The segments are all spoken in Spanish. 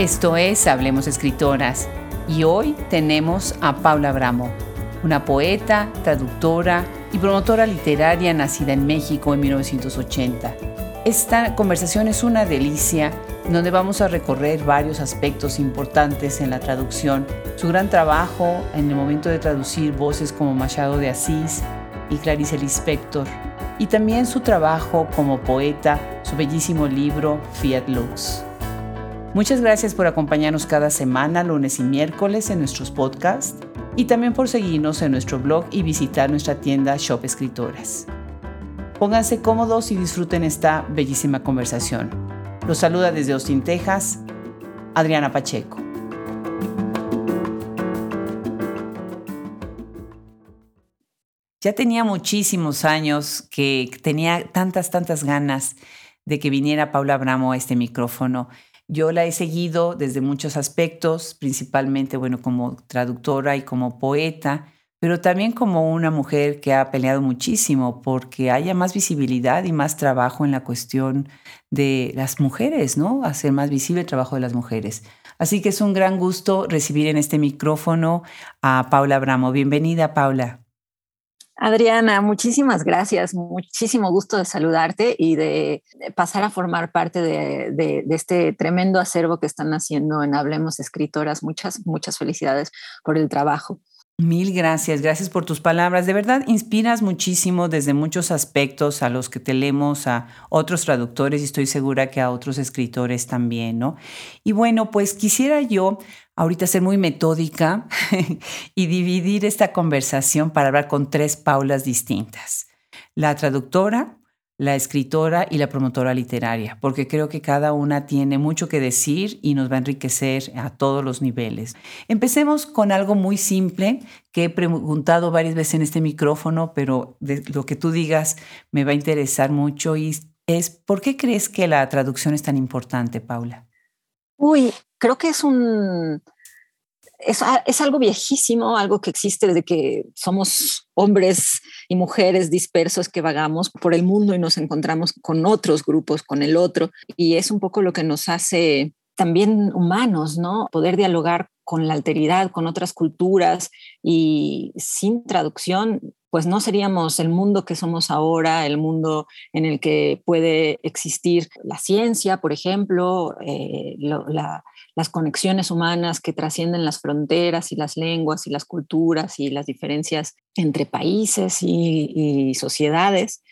Esto es Hablemos Escritoras y hoy tenemos a Paula Bramo, una poeta, traductora y promotora literaria nacida en México en 1980. Esta conversación es una delicia donde vamos a recorrer varios aspectos importantes en la traducción, su gran trabajo en el momento de traducir voces como Machado de Asís y Clarice Lispector, y también su trabajo como poeta, su bellísimo libro Fiat Lux. Muchas gracias por acompañarnos cada semana, lunes y miércoles en nuestros podcasts y también por seguirnos en nuestro blog y visitar nuestra tienda Shop Escritoras. Pónganse cómodos y disfruten esta bellísima conversación. Los saluda desde Austin, Texas, Adriana Pacheco. Ya tenía muchísimos años que tenía tantas, tantas ganas de que viniera Paula Abramo a este micrófono yo la he seguido desde muchos aspectos, principalmente, bueno, como traductora y como poeta, pero también como una mujer que ha peleado muchísimo porque haya más visibilidad y más trabajo en la cuestión de las mujeres, ¿no? Hacer más visible el trabajo de las mujeres. Así que es un gran gusto recibir en este micrófono a Paula Bramo. Bienvenida, Paula. Adriana, muchísimas gracias, muchísimo gusto de saludarte y de, pasar a formar parte de, este tremendo acervo que están haciendo en Hablemos Escritoras. Muchas, muchas felicidades por el trabajo. Mil gracias, gracias por tus palabras. De verdad, inspiras muchísimo desde muchos aspectos a los que te leemos, a otros traductores y estoy segura que a otros escritores también, ¿no? Y bueno, pues quisiera yo ahorita ser muy metódica y dividir esta conversación para hablar con tres Paulas distintas. La traductora, la escritora y la promotora literaria, porque creo que cada una tiene mucho que decir y nos va a enriquecer a todos los niveles. Empecemos con algo muy simple que he preguntado varias veces en este micrófono, pero de lo que tú digas me va a interesar mucho y es, ¿por qué crees que la traducción es tan importante, Paula? Uy, creo que es un... Es, es, algo viejísimo, algo que existe desde que somos hombres y mujeres dispersos que vagamos por el mundo y nos encontramos con otros grupos, con el otro, y es un poco lo que nos hace también humanos, ¿no? Poder dialogar con la alteridad, con otras culturas y sin traducción pues no seríamos el mundo que somos ahora, el mundo en el que puede existir la ciencia, por ejemplo, eh, las conexiones humanas que trascienden las fronteras y las lenguas y las culturas y las diferencias entre países y, sociedades.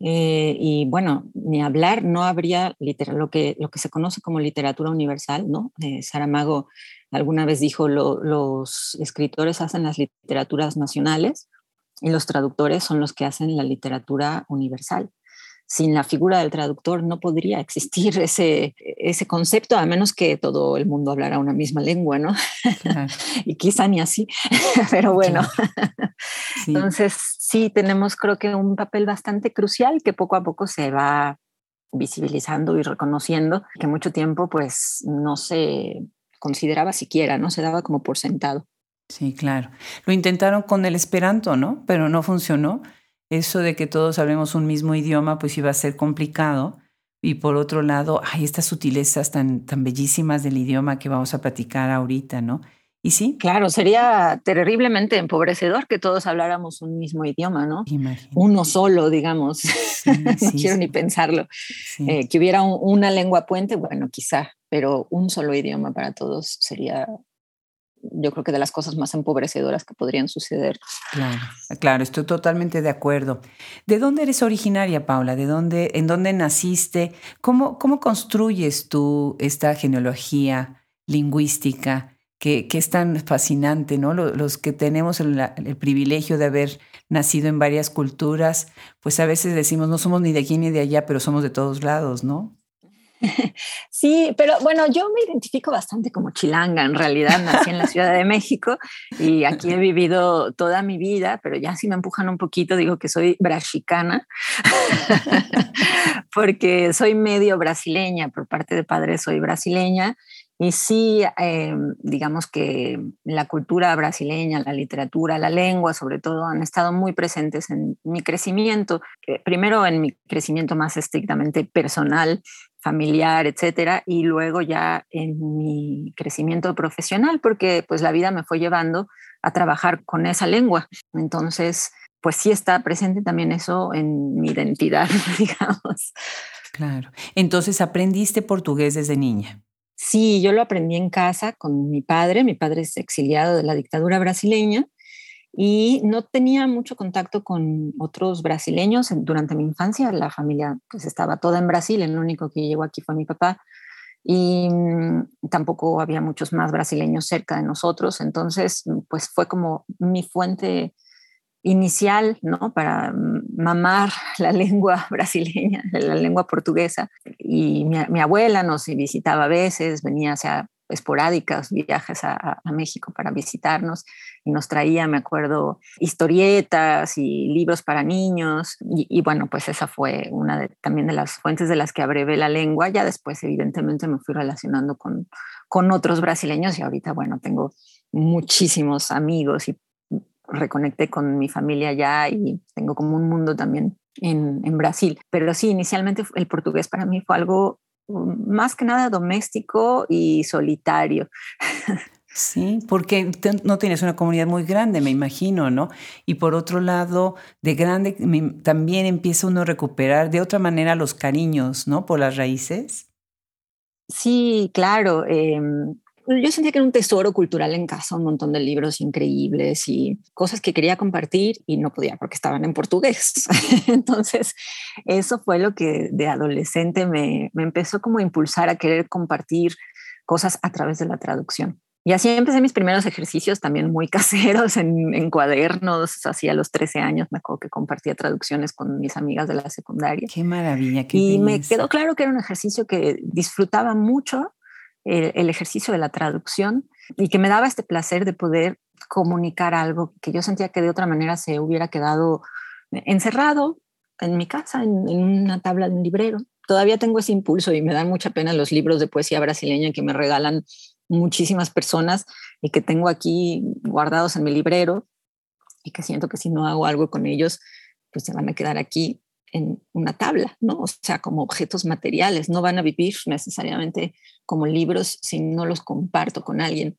Eh, y bueno, ni hablar, no habría lo, que, lo que se conoce como literatura universal, ¿no? Eh, Saramago alguna vez dijo, los escritores hacen las literaturas nacionales, y los traductores son los que hacen la literatura universal. Sin la figura del traductor no podría existir ese, ese concepto, a menos que todo el mundo hablara una misma lengua, ¿no? y quizá ni así, pero bueno. Entonces, sí, tenemos creo que un papel bastante crucial que poco a poco se va visibilizando y reconociendo, que mucho tiempo pues no se consideraba siquiera, no se daba como por sentado. Sí, claro. Lo intentaron con el esperanto, ¿no? Pero no funcionó. Eso de que todos hablemos un mismo idioma, pues iba a ser complicado. Y por otro lado, hay estas sutilezas tan, tan bellísimas del idioma que vamos a platicar ahorita, ¿no? Y sí. Claro, sería terriblemente empobrecedor que todos habláramos un mismo idioma, ¿no? Uno solo, digamos. no quiero ni pensarlo. Eh, que hubiera una lengua puente, bueno, quizá, pero un solo idioma para todos sería yo creo que de las cosas más empobrecedoras que podrían suceder. Claro, claro, estoy totalmente de acuerdo. ¿De dónde eres originaria, Paula? ¿De dónde, en dónde naciste? ¿Cómo, cómo construyes tú esta genealogía lingüística que, es tan fascinante, ¿no? Los, que tenemos el, el privilegio de haber nacido en varias culturas, pues a veces decimos, no somos ni de aquí ni de allá, pero somos de todos lados, ¿no? Sí, pero bueno, yo me identifico bastante como chilanga, en realidad nací en la Ciudad de México y aquí he vivido toda mi vida, pero ya si me empujan un poquito digo que soy brasicana, porque soy medio brasileña, por parte de padre soy brasileña y sí, eh, digamos que la cultura brasileña, la literatura, la lengua, sobre todo, han estado muy presentes en mi crecimiento. primero en mi crecimiento más estrictamente personal, familiar, etcétera, y luego ya en mi crecimiento profesional, porque pues la vida me fue llevando a trabajar con esa lengua. Entonces, pues sí está presente también eso en mi identidad, digamos. Claro. Entonces, ¿aprendiste portugués desde niña? Sí, yo lo aprendí en casa con mi padre. Mi padre es exiliado de la dictadura brasileña y no tenía mucho contacto con otros brasileños durante mi infancia. La familia pues estaba toda en Brasil, el único que llegó aquí fue mi papá y mm, tampoco había muchos más brasileños cerca de nosotros. Entonces, pues fue como mi fuente inicial, ¿no? Para mamar la lengua brasileña, la lengua portuguesa. Y mi, abuela nos visitaba a veces, venía hacia esporádicas viajes a, México para visitarnos y nos traía, me acuerdo, historietas y libros para niños. Y, bueno, pues esa fue una de, también de las fuentes de las que abrevé la lengua. Ya después, evidentemente, me fui relacionando con, con otros brasileños y ahorita, bueno, tengo muchísimos amigos y reconecté con mi familia ya y tengo como un mundo también en, en, Brasil. Pero sí, inicialmente el portugués para mí fue algo más que nada doméstico y solitario. Sí, porque no tienes una comunidad muy grande, me imagino, ¿no? Y por otro lado, de grande también empieza uno a recuperar de otra manera los cariños, ¿no? Por las raíces. Sí, claro. Em, yo sentía que era un tesoro cultural en casa, un montón de libros increíbles y cosas que quería compartir y no podía porque estaban en portugués. Entonces, eso fue lo que de adolescente me, me empezó como a impulsar a querer compartir cosas a través de la traducción. Y así empecé mis primeros ejercicios también muy caseros en, en cuadernos, así a los 13 años me acuerdo que compartía traducciones con mis amigas de la secundaria. Qué maravilla. Qué y me quedó claro que era un ejercicio que disfrutaba mucho el, ejercicio de la traducción y que me daba este placer de poder comunicar algo que yo sentía que de otra manera se hubiera quedado encerrado en mi casa, en, una tabla de un librero. Todavía tengo ese impulso y me dan mucha pena los libros de poesía brasileña que me regalan muchísimas personas y que tengo aquí guardados en mi librero y que siento que si no hago algo con ellos, pues se van a quedar aquí en una tabla, ¿no? O sea, como objetos materiales, no van a vivir necesariamente como libros si no los comparto con alguien.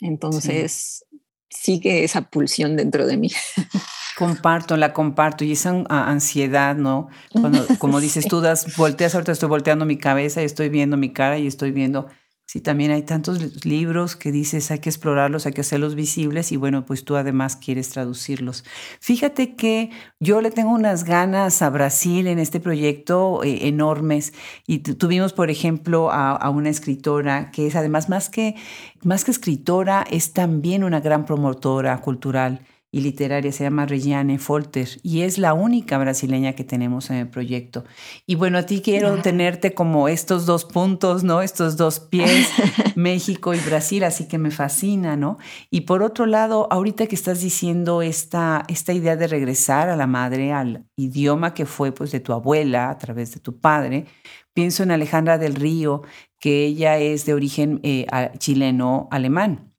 Entonces, sigue esa pulsión dentro de mí. Comparto, la comparto y esa ansiedad, ¿no? Cuando, como dices tú, das, volteas, ahorita estoy volteando mi cabeza y estoy viendo mi cara y estoy viendo Sí, también hay tantos libros que dices hay que explorarlos, hay que hacerlos visibles y bueno, pues tú además quieres traducirlos. Fíjate que yo le tengo unas ganas a Brasil en este proyecto eh, enormes y tuvimos, por ejemplo, a, a, una escritora que es además más que, más que escritora, es también una gran promotora cultural y literaria, se llama Regiane Folter y es la única brasileña que tenemos en el proyecto. Y bueno, a ti quiero tenerte como estos dos puntos, ¿no? Estos dos pies, México y Brasil, así que me fascina, ¿no? Y por otro lado, ahorita que estás diciendo esta, esta idea de regresar a la madre, al idioma que fue pues de tu abuela a través de tu padre, pienso en Alejandra del Río, que ella es de origen eh, chileno-alemán.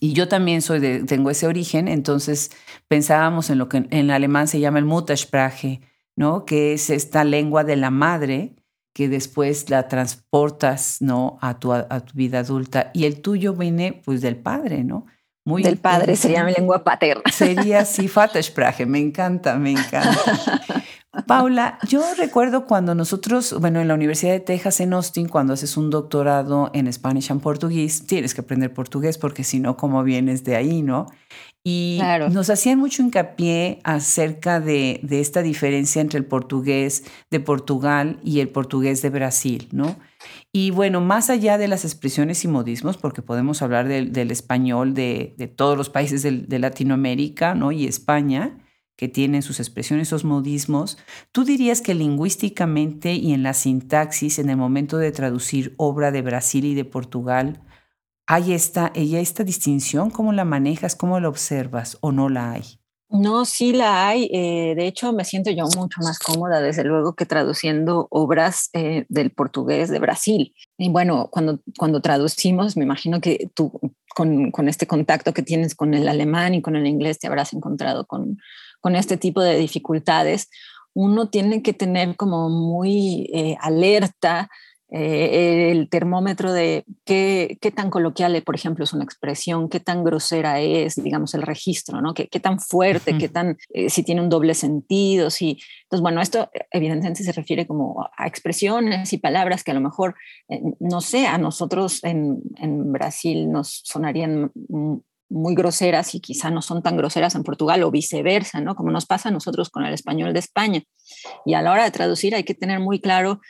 Y yo también soy de, tengo ese origen, entonces pensábamos en lo que en alemán se llama el Muttersprache, ¿no? Que es esta lengua de la madre que después la transportas, ¿no? A tu, a tu vida adulta. Y el tuyo viene, pues, del padre, ¿no? Muy del padre, sería mi lengua paterna. Sería así, Vatersprache, me encanta, me encanta. Paula, yo recuerdo cuando nosotros, bueno, en la Universidad de Texas en Austin, cuando haces un doctorado en Spanish and Portugués, tienes que aprender portugués porque si no, ¿cómo vienes de ahí, no? Y nos hacían mucho hincapié acerca de, de, esta diferencia entre el portugués de Portugal y el portugués de Brasil, ¿no? Y bueno, más allá de las expresiones y modismos, porque podemos hablar del, del español de, de, todos los países de, de Latinoamérica, ¿no? Y España, que tienen sus expresiones, esos modismos, ¿tú dirías que lingüísticamente y en la sintaxis, en el momento de traducir obra de Brasil y de Portugal, hay esta, ella esta distinción? ¿Cómo la manejas? ¿Cómo la observas o no la hay? No, sí la hay. Eh, de hecho, me siento yo mucho más cómoda, desde luego, que traduciendo obras eh, del portugués de Brasil. Y bueno, cuando, cuando traducimos, me imagino que tú, con, con este contacto que tienes con el alemán y con el inglés, te habrás encontrado con, con este tipo de dificultades, uno tiene que tener como muy eh, alerta eh, el termómetro de qué, qué, tan coloquial, por ejemplo, es una expresión, qué tan grosera es, digamos, el registro, ¿no? Qué, qué tan fuerte, qué tan, eh, si tiene un doble sentido, si... Entonces, bueno, esto evidentemente se refiere como a expresiones y palabras que a lo mejor, eh, no sé, a nosotros en, en Brasil nos sonarían muy groseras y quizá no son tan groseras en Portugal o viceversa, ¿no? Como nos pasa a nosotros con el español de España. Y a la hora de traducir hay que tener muy claro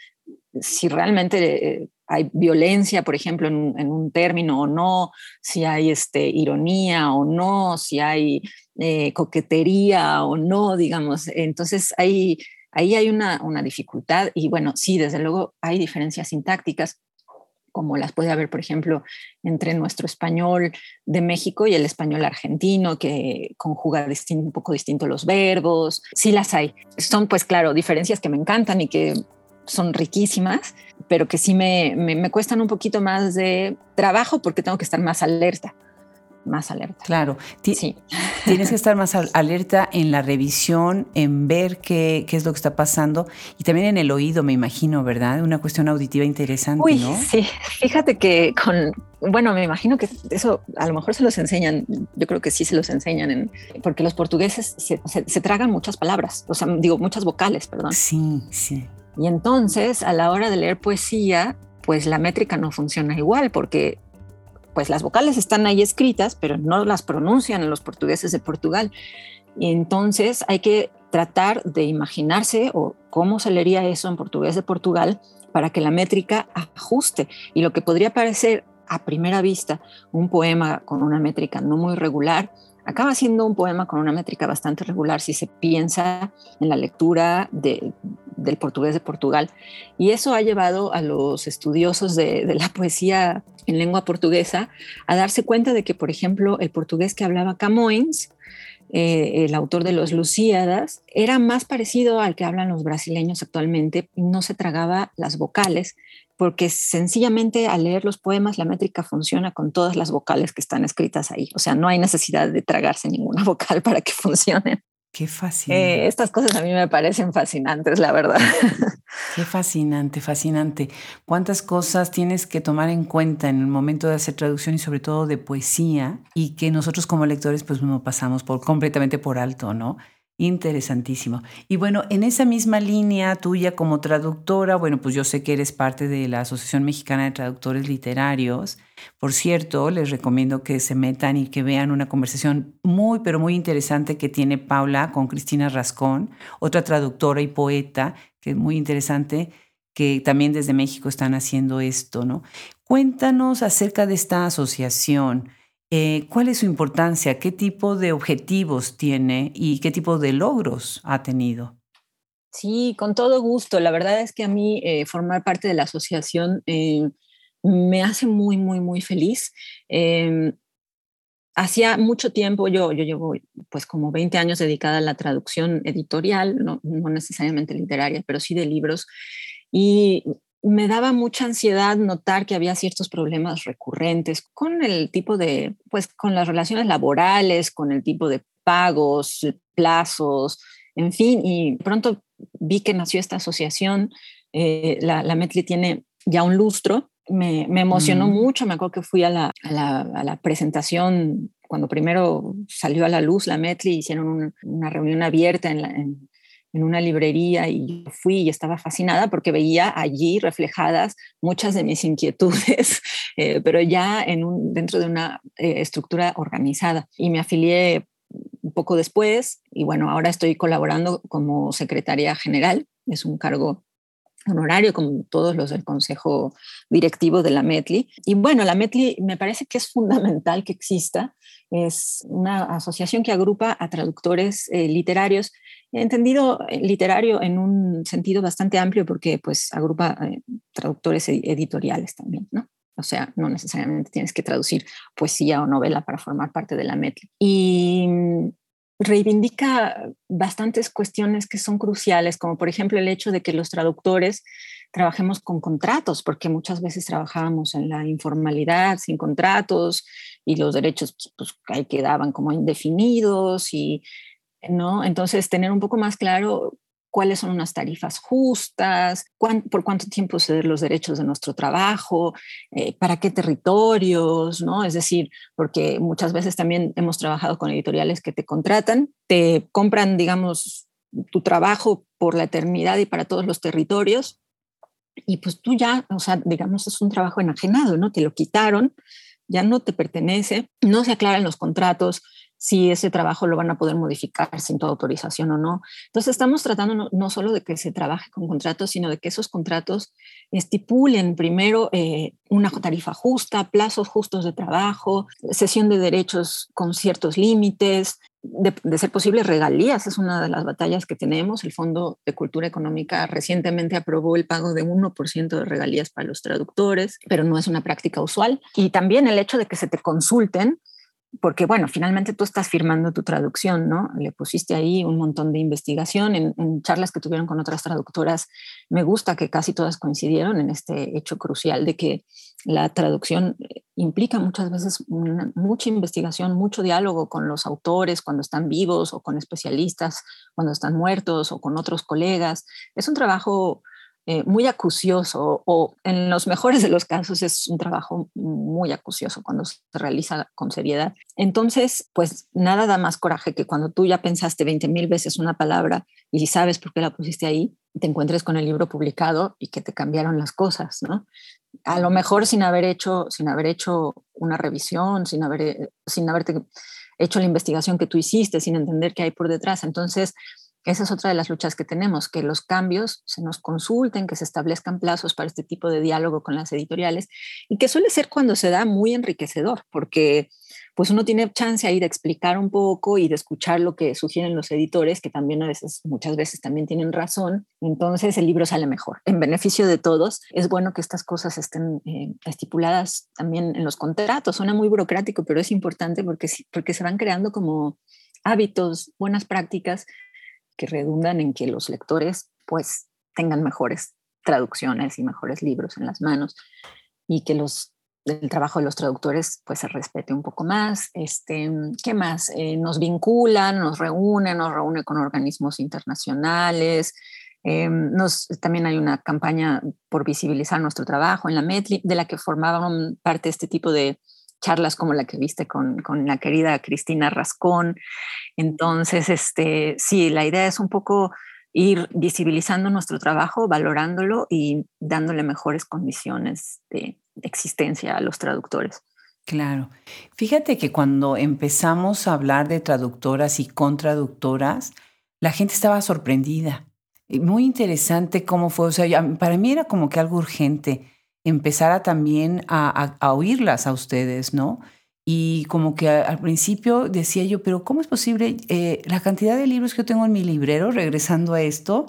si realmente eh, hay violencia, por ejemplo, en, un término o no, si hay este, ironía o no, si hay eh, coquetería o no, digamos. Entonces, ahí, ahí hay una, una dificultad y bueno, sí, desde luego hay diferencias sintácticas como las puede haber, por ejemplo, entre nuestro español de México y el español argentino, que conjuga un poco distinto los verbos. Sí las hay. Son, pues claro, diferencias que me encantan y que son riquísimas, pero que sí me, me, cuestan un poquito más de trabajo porque tengo que estar más alerta más alerta. Claro, sí. tienes que estar más alerta en la revisión, en ver qué, qué, es lo que está pasando y también en el oído, me imagino, ¿verdad? Una cuestión auditiva interesante, Uy, ¿no? Sí, fíjate que con, bueno, me imagino que eso a lo mejor se los enseñan, yo creo que sí se los enseñan, en, porque los portugueses se, se tragan muchas palabras, o sea, digo, muchas vocales, perdón. Sí, sí. Y entonces, a la hora de leer poesía, pues la métrica no funciona igual, porque pues las vocales están ahí escritas, pero no las pronuncian los portugueses de Portugal. Y entonces hay que tratar de imaginarse o cómo se leería eso en portugués de Portugal para que la métrica ajuste. Y lo que podría parecer a primera vista un poema con una métrica no muy regular, acaba siendo un poema con una métrica bastante regular si se piensa en la lectura del portugués de Portugal. Y eso ha llevado a los estudiosos de, la poesía en lengua portuguesa a darse cuenta de que, por ejemplo, el portugués que hablaba Camões, eh, el autor de los Lusíadas, era más parecido al que hablan los brasileños actualmente no se tragaba las vocales porque sencillamente al leer los poemas la métrica funciona con todas las vocales que están escritas ahí. O sea, no hay necesidad de tragarse ninguna vocal para que funcione. Qué fascinante. Eh, estas cosas a mí me parecen fascinantes, la verdad. Qué fascinante, fascinante. ¿Cuántas cosas tienes que tomar en cuenta en el momento de hacer traducción y sobre todo de poesía y que nosotros como lectores pues no pasamos por completamente por alto, ¿no? Interesantísimo. Y bueno, en esa misma línea tuya como traductora, bueno, pues yo sé que eres parte de la Asociación Mexicana de Traductores Literarios. Por cierto, les recomiendo que se metan y que vean una conversación muy, pero muy interesante que tiene Paula con Cristina Rascón, otra traductora y poeta, que es muy interesante, que también desde México están haciendo esto, ¿no? Cuéntanos acerca de esta asociación. Eh, ¿Cuál es su importancia? ¿Qué tipo de objetivos tiene y qué tipo de logros ha tenido? Sí, con todo gusto. La verdad es que a mí eh, formar parte de la asociación eh, me hace muy, muy, muy feliz. Hacía mucho tiempo, yo, yo llevo pues como 20 años dedicada a la traducción editorial, no, no necesariamente literaria, pero sí de libros. Y me daba mucha ansiedad notar que había ciertos problemas recurrentes con el tipo de, pues con las relaciones laborales, con el tipo de pagos, plazos, en fin, y pronto vi que nació esta asociación, eh, la, la, Metli tiene ya un lustro, me, me emocionó mm. mucho, me acuerdo que fui a la, a la, a la presentación cuando primero salió a la luz la Metli, hicieron una reunión abierta en, la, en, en una librería y fui y estaba fascinada porque veía allí reflejadas muchas de mis inquietudes, eh, pero ya en un, dentro de una eh, estructura organizada. Y me afilié un poco después y bueno, ahora estoy colaborando como secretaria general, es un cargo honorario como todos los del consejo directivo de la METLI. Y bueno, la METLI me parece que es fundamental que exista. Es una asociación que agrupa a traductores eh, literarios entendido eh, literario en un sentido bastante amplio porque pues agrupa eh, traductores editoriales también, ¿no? O sea, no necesariamente tienes que traducir poesía o novela para formar parte de la METLI. Y mm, reivindica bastantes cuestiones que son cruciales, como por ejemplo el hecho de que los traductores trabajemos con contratos, porque muchas veces trabajábamos en la informalidad, sin contratos, y los derechos pues, ahí quedaban como indefinidos y ¿no? Entonces, tener un poco más claro cuáles son unas tarifas justas, por cuánto tiempo ceder los derechos de nuestro trabajo, eh, para qué territorios, ¿no? Es decir, porque muchas veces también hemos trabajado con editoriales que te contratan, te compran, digamos, tu trabajo por la eternidad y para todos los territorios, y pues tú ya, o sea, digamos, es un trabajo enajenado, ¿no? Te lo quitaron, ya no te pertenece, no se aclaran los contratos, si ese trabajo lo van a poder modificar sin tu autorización o no. Entonces estamos tratando no, solo de que se trabaje con contratos, sino de que esos contratos estipulen primero eh, una tarifa justa, plazos justos de trabajo, cesión de derechos con ciertos límites, de, de, ser posible regalías, es una de las batallas que tenemos. El Fondo de Cultura Económica recientemente aprobó el pago de 1% de regalías para los traductores, pero no es una práctica usual. Y también el hecho de que se te consulten porque bueno, finalmente tú estás firmando tu traducción, ¿no? Le pusiste ahí un montón de investigación en, charlas que tuvieron con otras traductoras. Me gusta que casi todas coincidieron en este hecho crucial de que la traducción implica muchas veces mucha investigación, mucho diálogo con los autores cuando están vivos o con especialistas cuando están muertos o con otros colegas. Es un trabajo eh, muy acucioso o en los mejores de los casos es un trabajo muy acucioso cuando se realiza con seriedad. Entonces, pues nada da más coraje que cuando tú ya pensaste 20 mil veces una palabra y sabes por qué la pusiste ahí, te encuentres con el libro publicado y que te cambiaron las cosas, ¿no? A lo mejor sin haber hecho, sin haber hecho una revisión, sin, haber, sin haberte hecho la investigación que tú hiciste, sin entender qué hay por detrás. Entonces, esa es otra de las luchas que tenemos, que los cambios se nos consulten, que se establezcan plazos para este tipo de diálogo con las editoriales y que suele ser cuando se da muy enriquecedor, porque pues uno tiene chance ahí de explicar un poco y de escuchar lo que sugieren los editores, que también a veces, muchas veces también tienen razón, entonces el libro sale mejor. En beneficio de todos, es bueno que estas cosas estén eh, estipuladas también en los contratos. Suena muy burocrático, pero es importante porque, porque se van creando como hábitos, buenas prácticas que redundan en que los lectores pues tengan mejores traducciones y mejores libros en las manos y que los el trabajo de los traductores pues se respete un poco más. Este, ¿Qué más? Eh, nos vinculan, nos reúnen, nos reúne con organismos internacionales. Eh, nos, también hay una campaña por visibilizar nuestro trabajo en la METLI, de la que formaban parte este tipo de charlas como la que viste con, con la querida Cristina Rascón. Entonces, este, sí, la idea es un poco ir visibilizando nuestro trabajo, valorándolo y dándole mejores condiciones de existencia a los traductores. Claro. Fíjate que cuando empezamos a hablar de traductoras y contraductoras, la gente estaba sorprendida. Muy interesante cómo fue. O sea, para mí era como que algo urgente empezara también a, oírlas a ustedes, ¿no? Y como que al principio decía yo, pero ¿cómo es posible eh, la cantidad de libros que yo tengo en mi librero, regresando a esto,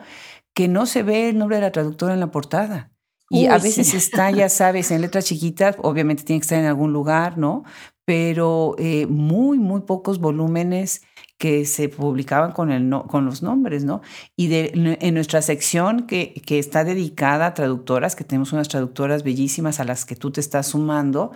que no se ve el nombre de la traductora en la portada? Y a veces está, ya sabes, en letras chiquitas, obviamente tiene que estar en algún lugar, ¿no? Pero eh, muy, muy pocos volúmenes que se publicaban con, el con los nombres, ¿no? Y de, en nuestra sección que, que, está dedicada a traductoras, que tenemos unas traductoras bellísimas a las que tú te estás sumando,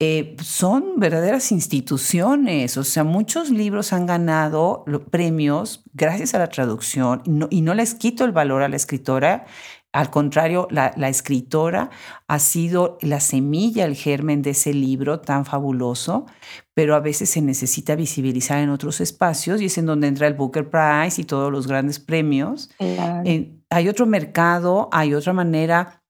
eh, son verdaderas instituciones, o sea, muchos libros han ganado premios gracias a la traducción y no les quito el valor a la escritora, al contrario, la, escritora ha sido la semilla, el germen de ese libro tan fabuloso, pero a veces se necesita visibilizar en otros espacios y es en donde entra el Booker Prize y todos los grandes premios. hay otro mercado, hay otra manera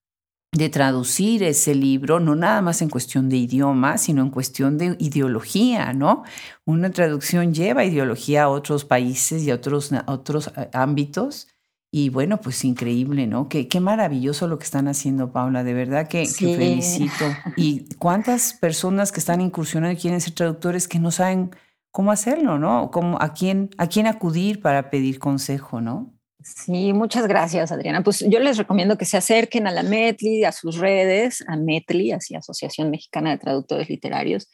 de traducir ese libro, no nada más en cuestión de idioma, sino en cuestión de ideología, ¿no? Una traducción lleva ideología a otros países y a otros, a otros eh, ámbitos y bueno, pues increíble, ¿no? Qué, qué maravilloso lo que están haciendo, Paula, de verdad que, felicito. Y cuántas personas que están incursionando y quieren ser traductores que no saben cómo hacerlo, ¿no? Cómo, a, quién, a quién acudir para pedir consejo, ¿no? Sí, muchas gracias, Adriana. Pues yo les recomiendo que se acerquen a la Metli, a sus redes, a Metli, así Asociación Mexicana de Traductores Literarios,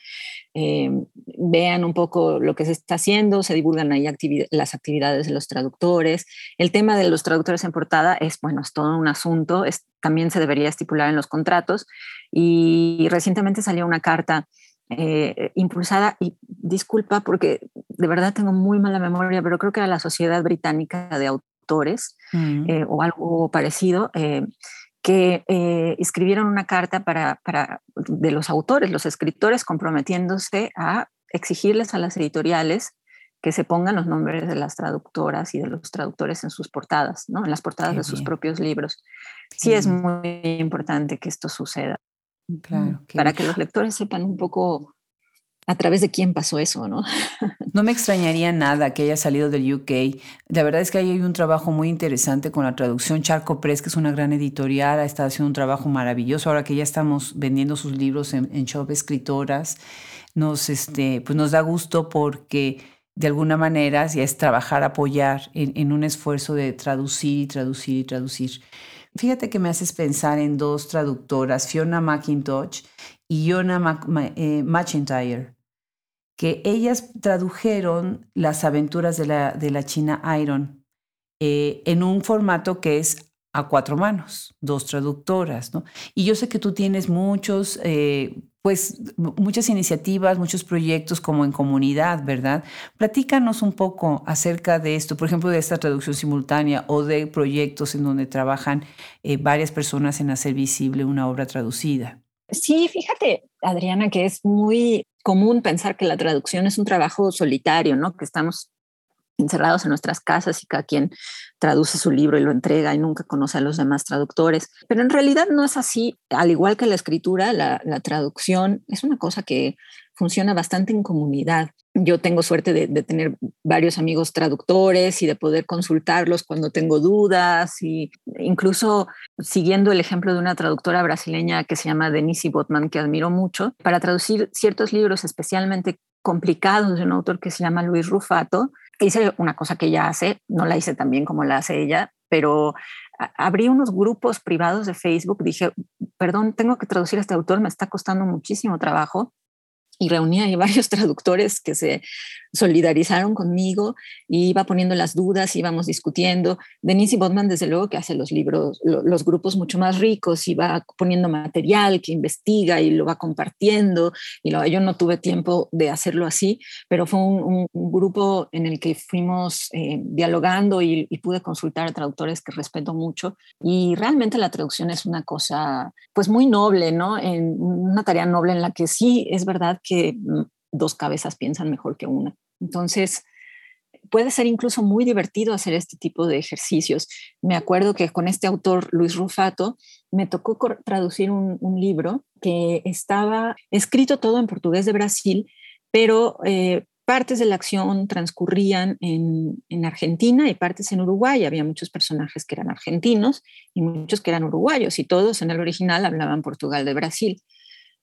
eh, vean un poco lo que se está haciendo, se divulgan ahí las actividades de los traductores. El tema de los traductores en portada es, bueno, es todo un asunto, también se debería estipular en los contratos y recientemente salió una carta eh, impulsada, y disculpa porque de verdad tengo muy mala memoria, pero creo que era la Sociedad Británica de Autores autores mm. eh, o algo parecido, eh, que escribieron una carta para, para, de los autores, los escritores, comprometiéndose a exigirles a las editoriales que se pongan los nombres de las traductoras y de los traductores en sus portadas, ¿no? en las portadas de sus propios libros. Sí es muy importante que esto suceda. Claro, para que los lectores sepan un poco a través de quién pasó eso, ¿no? No me extrañaría nada que haya salido del UK. La verdad es que hay un trabajo muy interesante con la traducción. Charco Press, que es una gran editorial, ha estado haciendo un trabajo maravilloso. Ahora que ya estamos vendiendo sus libros en, en Shop Escritoras, nos, este, pues nos da gusto porque de alguna manera ya es trabajar, apoyar en, en un esfuerzo de traducir y traducir y traducir. Fíjate que me haces pensar en dos traductoras, Fiona McIntosh y Yona eh, McIntyre, que ellas tradujeron las aventuras de la, de la China Iron eh, en un formato que es a cuatro manos, dos traductoras, ¿no? Y yo sé que tú tienes muchos, eh, pues, muchas iniciativas, muchos proyectos como en comunidad, ¿verdad? Platícanos un poco acerca de esto, por ejemplo, de esta traducción simultánea o de proyectos en donde trabajan eh, varias personas en hacer visible una obra traducida. Sí, fíjate, Adriana, que es muy común pensar que la traducción es un trabajo solitario, ¿no? Que estamos encerrados en nuestras casas y cada quien traduce su libro y lo entrega y nunca conoce a los demás traductores. Pero en realidad no es así. Al igual que la escritura, la, traducción es una cosa que funciona bastante en comunidad. Yo tengo suerte de, tener varios amigos traductores y de poder consultarlos cuando tengo dudas y incluso siguiendo el ejemplo de una traductora brasileña que se llama Denise Botman, que admiro mucho, para traducir ciertos libros especialmente complicados de un autor que se llama Luis Rufato, hice una cosa que ella hace, no la hice tan bien como la hace ella, pero abrí unos grupos privados de Facebook, dije, perdón, tengo que traducir a este autor, me está costando muchísimo trabajo y reunía ahí varios traductores que se solidarizaron conmigo y iba poniendo las dudas, íbamos discutiendo. Denise Botman, desde luego, que hace los libros, los grupos mucho más ricos y va poniendo material que investiga y lo va compartiendo. Y lo, yo no tuve tiempo de hacerlo así, pero fue un, grupo en el que fuimos eh, dialogando y, y, pude consultar a traductores que respeto mucho. Y realmente la traducción es una cosa, pues muy noble, ¿no? En una tarea noble en la que sí es verdad que dos cabezas piensan mejor que una. Entonces, puede ser incluso muy divertido hacer este tipo de ejercicios. Me acuerdo que con este autor, Luis Rufato, me tocó traducir un, libro que estaba escrito todo en portugués de Brasil, pero eh, partes de la acción transcurrían en, en, Argentina y partes en Uruguay. Había muchos personajes que eran argentinos y muchos que eran uruguayos y todos en el original hablaban portugal de Brasil.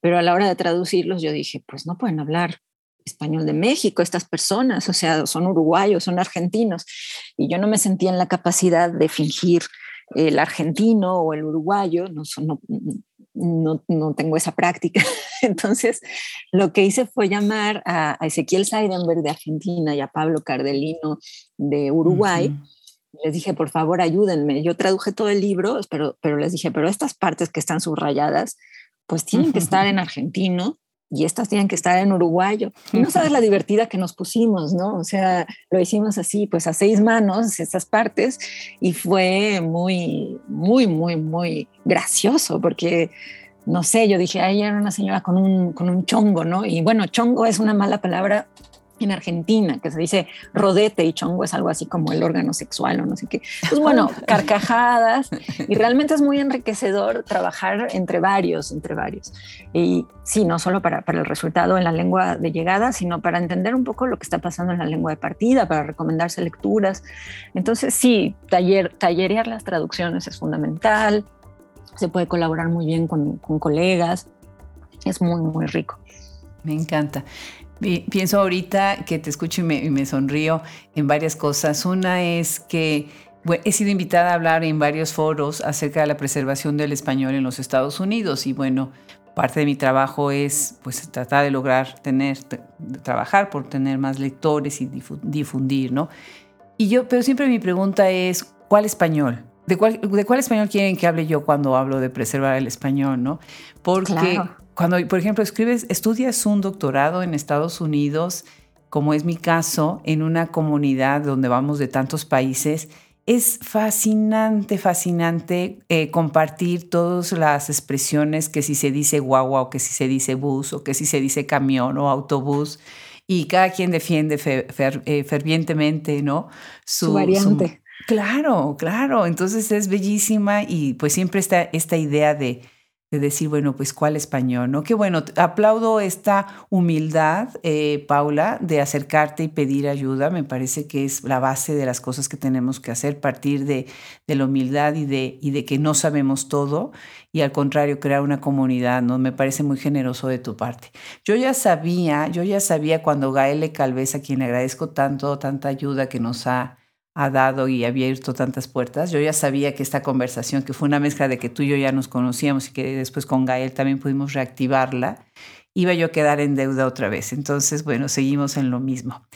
Pero a la hora de traducirlos yo dije, pues no pueden hablar español de México estas personas, o sea, son uruguayos, son argentinos. Y yo no me sentía en la capacidad de fingir el argentino o el uruguayo, no, no, no, tengo esa práctica. Entonces, lo que hice fue llamar a, Ezequiel Seidenberg de Argentina y a Pablo Cardelino de Uruguay. Les dije, por favor, ayúdenme. Yo traduje todo el libro, pero, pero les dije, pero estas partes que están subrayadas, pues tienen que estar en argentino y estas tienen que estar en uruguayo. Y no sabes la divertida que nos pusimos, ¿no? O sea, lo hicimos así, pues a seis manos, estas partes, y fue muy, muy, muy, muy gracioso porque no sé, yo dije, ahí era una señora con un, con un chongo, ¿no? Y bueno, chongo es una mala palabra en Argentina, que se dice rodete y chongo es algo así como el órgano sexual o no sé qué. Pues bueno, carcajadas y realmente es muy enriquecedor trabajar entre varios, entre varios. Y sí, no solo para, para el resultado en la lengua de llegada, sino para entender un poco lo que está pasando en la lengua de partida, para recomendarse lecturas. Entonces sí, taller, tallerear las traducciones es fundamental, se puede colaborar muy bien con, con colegas, es muy, muy rico. Me encanta. Pienso ahorita que te escucho y me, sonrío en varias cosas. Una es que he sido invitada a hablar en varios foros acerca de la preservación del español en los Estados Unidos y bueno, parte de mi trabajo es pues tratar de lograr tener, trabajar por tener más lectores y difundir, ¿no? Y yo, pero siempre mi pregunta es, ¿cuál español? ¿De cuál, ¿De cuál español quieren que hable yo cuando hablo de preservar el español, no? Porque cuando, por ejemplo, escribes, estudias un doctorado en Estados Unidos, como es mi caso, en una comunidad donde vamos de tantos países, es fascinante, fascinante eh, compartir todas las expresiones que si se dice guagua o que si se dice bus o que si se dice camión o autobús y cada quien defiende eh, fervientemente, ¿no? Su, variante. claro, claro. Entonces es bellísima y pues siempre está esta idea de de decir, bueno, pues cuál español, ¿no? Qué bueno, aplaudo esta humildad, eh, Paula, de acercarte y pedir ayuda. Me parece que es la base de las cosas que tenemos que hacer, partir de, de la humildad y de, y de que no sabemos todo y al contrario, crear una comunidad, ¿no? Me parece muy generoso de tu parte. Yo ya sabía, yo ya sabía cuando Gaele Calvez, a quien le agradezco tanto, tanta ayuda que nos ha ha dado y había abierto tantas puertas. Yo ya sabía que esta conversación, que fue una mezcla de que tú y yo ya nos conocíamos y que después con Gael también pudimos reactivarla, iba yo a quedar en deuda otra vez. Entonces, bueno, seguimos en lo mismo.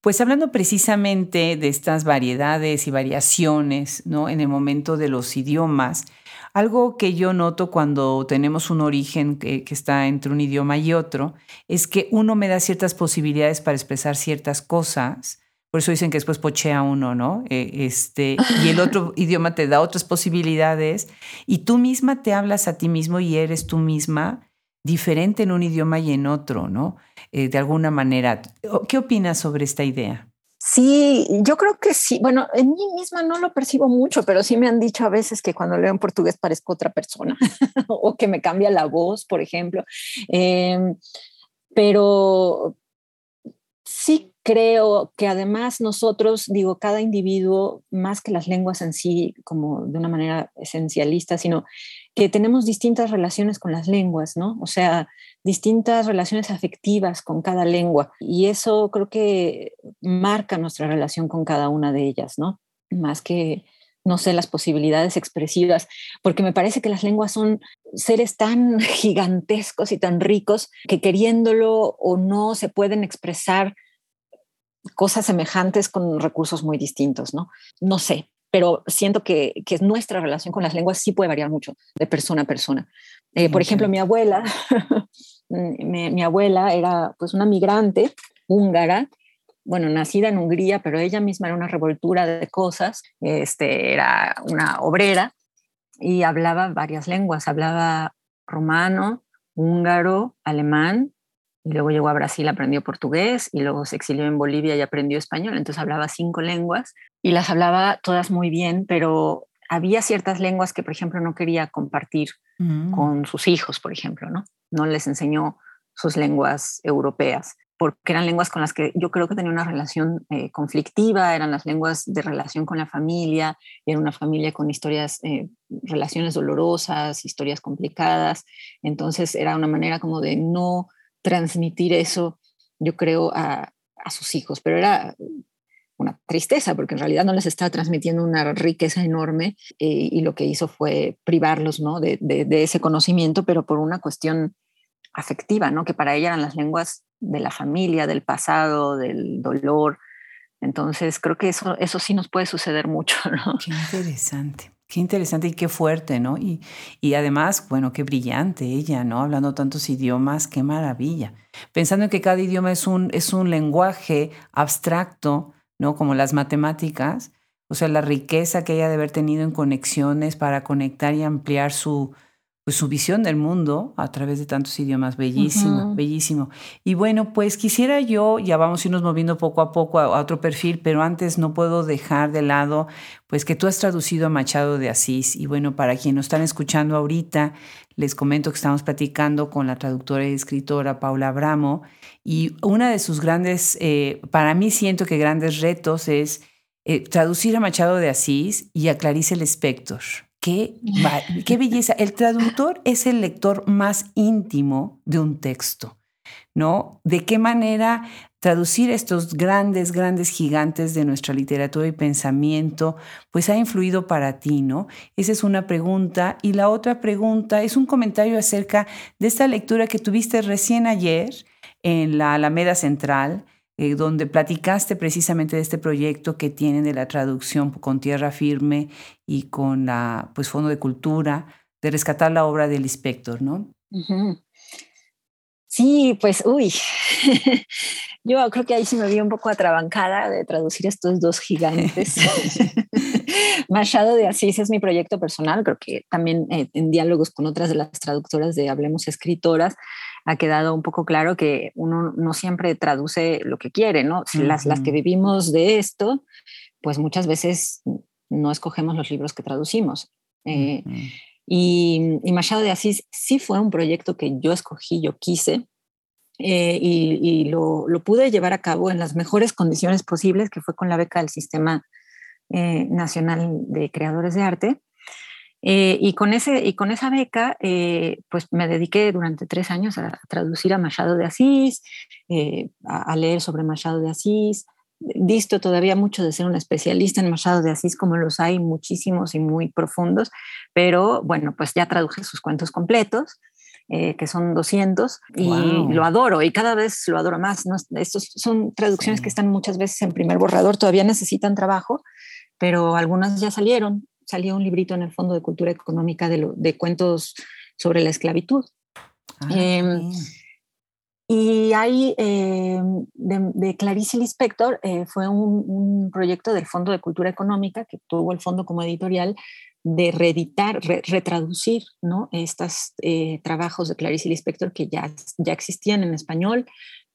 Pues hablando precisamente de estas variedades y variaciones ¿no? en el momento de los idiomas, algo que yo noto cuando tenemos un origen que, que, está entre un idioma y otro es que uno me da ciertas posibilidades para expresar ciertas cosas por eso dicen que después pochea uno, ¿no? Eh, este, y el otro idioma te da otras posibilidades y tú misma te hablas a ti mismo y eres tú misma diferente en un idioma y en otro, ¿no? Eh, de alguna manera. ¿Qué opinas sobre esta idea? Sí, yo creo que sí. Bueno, en mí misma no lo percibo mucho, pero sí me han dicho a veces que cuando leo en portugués parezco otra persona o que me cambia la voz, por ejemplo. Em, pero sí creo que además nosotros, digo, cada individuo, más que las lenguas en sí, como de una manera esencialista, sino que tenemos distintas relaciones con las lenguas, ¿no? O sea, distintas relaciones afectivas con cada lengua. Y eso creo que marca nuestra relación con cada una de ellas, ¿no? Más que, no sé, las posibilidades expresivas, porque me parece que las lenguas son seres tan gigantescos y tan ricos que queriéndolo o no se pueden expresar cosas semejantes con recursos muy distintos, ¿no? No sé, pero siento que, que nuestra relación con las lenguas sí puede variar mucho de persona a persona. Eh, por ejemplo, mi abuela, mi, mi, abuela era pues una migrante húngara, bueno, nacida en Hungría, pero ella misma era una revoltura de cosas, este, era una obrera y hablaba varias lenguas, hablaba romano, húngaro, alemán, y luego llegó a Brasil, aprendió portugués y luego se exilió en Bolivia y aprendió español. Entonces hablaba cinco lenguas y las hablaba todas muy bien, pero había ciertas lenguas que, por ejemplo, no quería compartir mm. con sus hijos, por ejemplo, ¿no? No les enseñó sus lenguas europeas porque eran lenguas con las que yo creo que tenía una relación eh, conflictiva, eran las lenguas de relación con la familia, era una familia con historias, eh, relaciones dolorosas, historias complicadas, entonces era una manera como de no transmitir eso, yo creo, a, sus hijos, pero era una tristeza porque en realidad no les estaba transmitiendo una riqueza enorme eh, y lo que hizo fue privarlos ¿no? de, ese conocimiento, pero por una cuestión afectiva, ¿no? que para ella eran las lenguas de la familia, del pasado, del dolor. Entonces creo que eso, eso sí nos puede suceder mucho. Qué interesante. Qué interesante y qué fuerte, ¿no? Y, y además, bueno, qué brillante ella, ¿no? Hablando tantos idiomas, qué maravilla. Pensando en que cada idioma es un, es un lenguaje abstracto, ¿no? Como las matemáticas, o sea, la riqueza que ella de haber tenido en conexiones para conectar y ampliar su, pues, su visión del mundo a través de tantos idiomas. Bellísimo, bellísimo. Y bueno, pues quisiera yo, ya vamos a irnos moviendo poco a poco a, otro perfil, pero antes no puedo dejar de lado, pues que tú has traducido a Machado de Asís. Y bueno, para quienes nos están escuchando ahorita, les comento que estamos platicando con la traductora y escritora Paula Abramo. Y una de sus grandes, eh, para mí siento que grandes retos es eh, traducir a Machado de Asís y a Clarice Lispector. Qué, qué belleza. El traductor es el lector más íntimo de un texto, ¿no? De qué manera traducir estos grandes, grandes gigantes de nuestra literatura y pensamiento, pues ha influido para ti, ¿no? Esa es una pregunta. Y la otra pregunta es un comentario acerca de esta lectura que tuviste recién ayer en la Alameda Central, eh, donde platicaste precisamente de este proyecto que tienen de la traducción con tierra firme y con la pues, Fondo de Cultura, de rescatar la obra del inspector, ¿no? Sí, pues, uy, yo creo que ahí sí me vi un poco atrabancada de traducir estos dos gigantes. Machado de Asís es mi proyecto personal, creo que también eh, en diálogos con otras de las traductoras de Hablemos Escritoras ha quedado un poco claro que uno no siempre traduce lo que quiere, ¿no? las, las que vivimos de esto, pues muchas veces no escogemos los libros que traducimos. Eh, y, Machado de Asís sí fue un proyecto que yo escogí, yo quise, eh, y, lo, pude llevar a cabo en las mejores condiciones posibles, que fue con la beca del Sistema eh, Nacional de Creadores de Arte. Y, con ese, y con esa beca, pues me dediqué durante tres años a, traducir a Machado de Asís, a, leer sobre Machado de Asís, visto todavía mucho de ser un especialista en Machado de Asís, como los hay muchísimos y muy profundos, pero bueno, pues ya traduje sus cuentos completos. Eh, que son 200, y lo adoro, y cada vez lo adoro más. ¿no? Estos son traducciones que están muchas veces en primer borrador, todavía necesitan trabajo, pero algunas ya salieron. Salió un librito en el Fondo de Cultura Económica de, de cuentos sobre la esclavitud. Ah, em, y ahí, eh, de, Clarice Lispector, eh, fue un, proyecto del Fondo de Cultura Económica que tuvo el fondo como editorial de reeditar, retraducir ¿no? estos eh, trabajos de Clarice Lispector que ya, ya existían en español,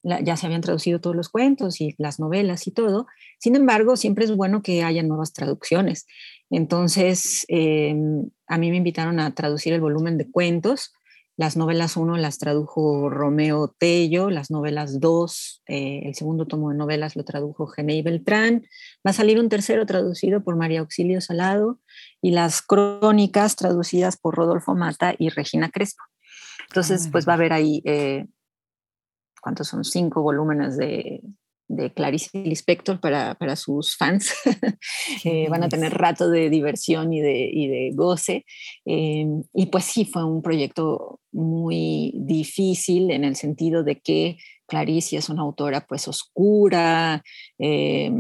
ya se habían traducido todos los cuentos y las novelas y todo. Sin embargo, siempre es bueno que haya nuevas traducciones. Entonces, a mí me invitaron a traducir el volumen de cuentos las novelas 1 las tradujo Romeo Tello, las novelas 2, eh, el segundo tomo de novelas lo tradujo Genei Beltrán, va a salir un tercero traducido por María Auxilio Salado y las crónicas traducidas por Rodolfo Mata y Regina Crespo. Entonces, pues va a haber ahí, eh, ¿cuántos son? Cinco volúmenes de, de Clarice Lispector para, para sus fans. Eh, van a tener rato de diversión y de, y de goce. Eh, y pues sí, fue un proyecto muy difícil en el sentido de que Clarice es una autora pues oscura, eh,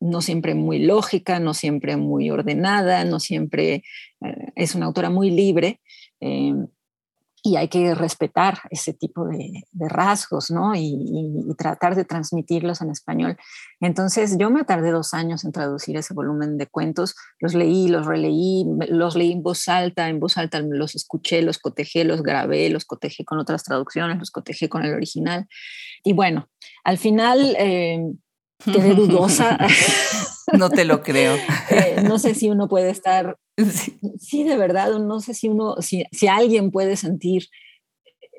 no siempre muy lógica, no siempre muy ordenada, no siempre es una autora muy libre y hay que respetar ese tipo de, rasgos, ¿no? Y, tratar de transmitirlos en español. Entonces yo me tardé dos años en traducir ese volumen de cuentos, los leí, los releí, los leí en voz alta, en voz alta los escuché, los cotejé, los grabé, los cotejé con otras traducciones, los cotejé con el original. Y bueno, al final eh, quedé dudosa. no te lo creo. Eh, no sé si uno puede estar Sí. de verdad, no sé si uno, si, si alguien puede sentir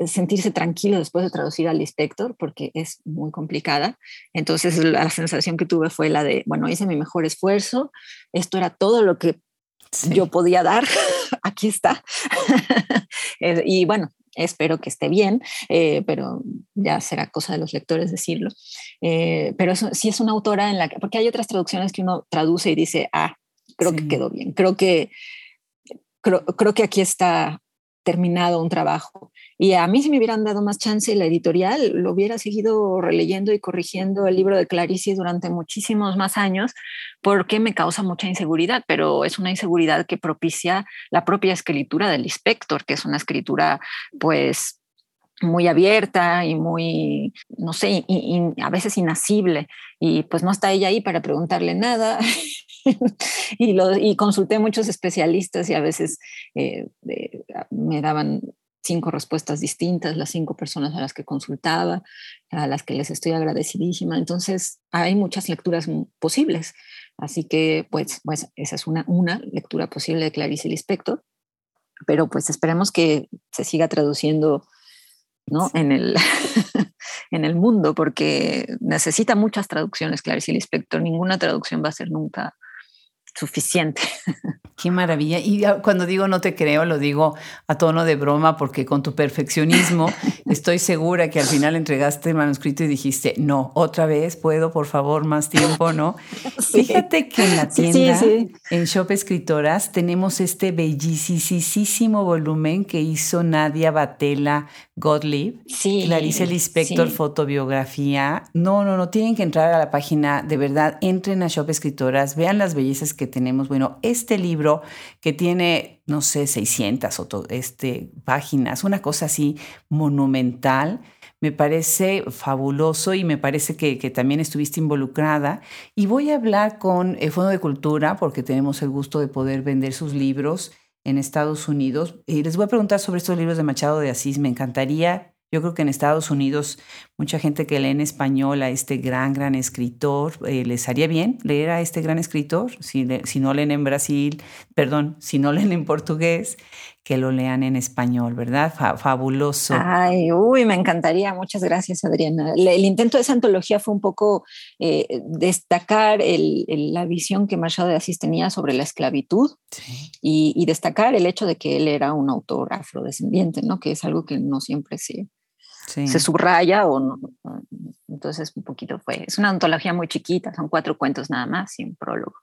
sentirse tranquilo después de traducir al inspector porque es muy complicada. Entonces la sensación que tuve fue la de, bueno, hice mi mejor esfuerzo, esto era todo lo que yo podía dar, aquí está. Y bueno, espero que esté bien, eh, pero ya será cosa de los lectores decirlo. pero eso, sí es una autora en la que, porque hay otras traducciones que uno traduce y dice, ah, creo que quedó bien. Creo que, creo, creo, que aquí está terminado un trabajo. Y a mí si me hubieran dado más chance la editorial, lo hubiera seguido releyendo y corrigiendo el libro de Clarice durante muchísimos más años, porque me causa mucha inseguridad, pero es una inseguridad que propicia la propia escritura del inspector, que es una escritura pues muy abierta y muy, no sé, a veces inasible. Y pues no está ella ahí para preguntarle nada. y, lo, y consulté muchos especialistas y a veces eh, me daban cinco respuestas distintas, las cinco personas a las que consultaba, a las que les estoy agradecidísima. Entonces, hay muchas lecturas posibles. Así que, pues, pues esa es una, una lectura posible de Clarice Lispector. Pero pues esperemos que se siga traduciendo ¿no? en, el en el mundo, porque necesita muchas traducciones, Clarice Lispector. Ninguna traducción va a ser nunca suficiente. Qué maravilla. Y cuando digo no te creo, lo digo a tono de broma porque con tu perfeccionismo estoy segura que al final entregaste el manuscrito y dijiste, no, otra vez, puedo, por favor, más tiempo, ¿no? Fíjate que en la tienda, en Shop Escritoras, tenemos este bellísimo volumen que hizo Nadia Batela Gottlieb, sí, Clarice Lispector, fotobiografía. No, no, no, tienen que entrar a la página, de verdad, entren a Shop Escritoras, vean las bellezas que que tenemos. Bueno, este libro que tiene, no sé, 600 este, páginas, una cosa así monumental, me parece fabuloso y me parece que, también estuviste involucrada. Y voy a hablar con el Fondo de Cultura porque tenemos el gusto de poder vender sus libros en Estados Unidos. Les voy a preguntar sobre estos libros de Machado de Asís. Me encantaría yo creo que en Estados Unidos mucha gente que lee en español a este gran, gran escritor, eh, les haría bien leer a este gran escritor, si no leen en Brasil, perdón, si no leen en portugués, que lo lean en español, ¿verdad? fabuloso. Ay, uy, me encantaría. Muchas gracias, Adriana. El, intento de esa antología fue un poco eh, destacar la visión que Machado de Asís tenía sobre la esclavitud y, y, destacar el hecho de que él era un autor afrodescendiente, ¿no? Que es algo que no siempre se, se subraya o no. Entonces, un poquito fue. Es una antología muy chiquita, son cuatro cuentos nada más y un prólogo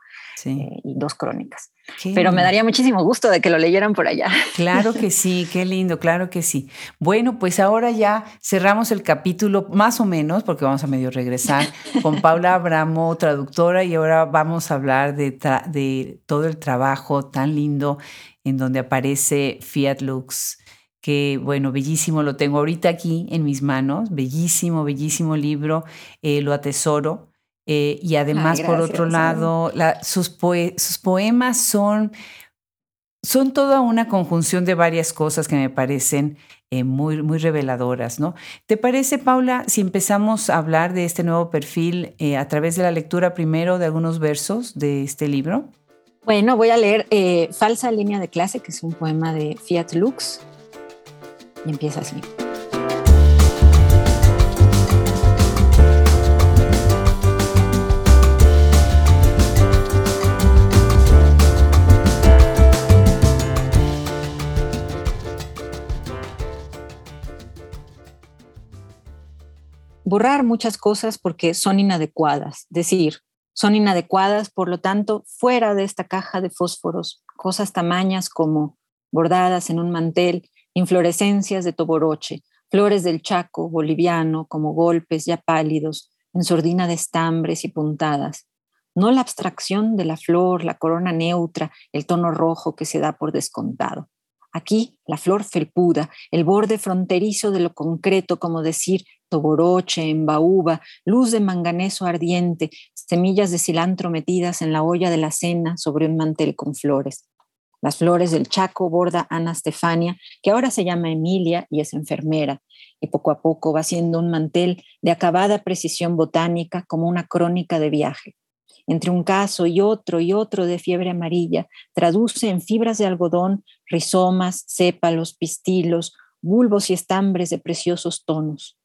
eh, y dos crónicas. Pero me daría muchísimo gusto de que lo leyeran por allá. Claro que sí, qué lindo, claro que sí. Bueno, pues ahora ya cerramos el capítulo, más o menos, porque vamos a medio regresar, con Paula Abramo, traductora, y ahora vamos a hablar de, de todo el trabajo tan lindo en donde aparece Fiat Lux que bueno, bellísimo, lo tengo ahorita aquí en mis manos, bellísimo, bellísimo libro, eh, lo atesoro. Eh, y además, por otro lado, sus, sus, poemas son, son toda una conjunción de varias cosas que me parecen eh, muy, muy reveladoras, ¿no? ¿Te parece, Paula, si empezamos a hablar de este nuevo perfil a través de la lectura primero de algunos versos de este libro? Bueno, voy a leer Falsa línea de clase, que es un poema de Fiat Lux, y empieza así. Borrar muchas cosas porque son inadecuadas, decir, son inadecuadas, por lo tanto, fuera de esta caja de fósforos, cosas tamañas como bordadas en un mantel inflorescencias de toboroche, flores del Chaco boliviano como golpes ya pálidos, en sordina de estambres y puntadas. No la abstracción de la flor, la corona neutra, el tono rojo que se da por descontado. Aquí, la flor felpuda, el borde fronterizo de lo concreto, como decir toboroche, embaúba, luz de manganeso ardiente, semillas de cilantro metidas en la olla de la cena sobre un mantel con flores. Las flores del Chaco borda Ana Stefania, que ahora se llama Emilia y es enfermera, y poco a poco va siendo un mantel de acabada precisión botánica como una crónica de viaje. Entre un caso y otro y otro de fiebre amarilla, traduce en fibras de algodón rizomas, sépalos, pistilos, bulbos y estambres de preciosos tonos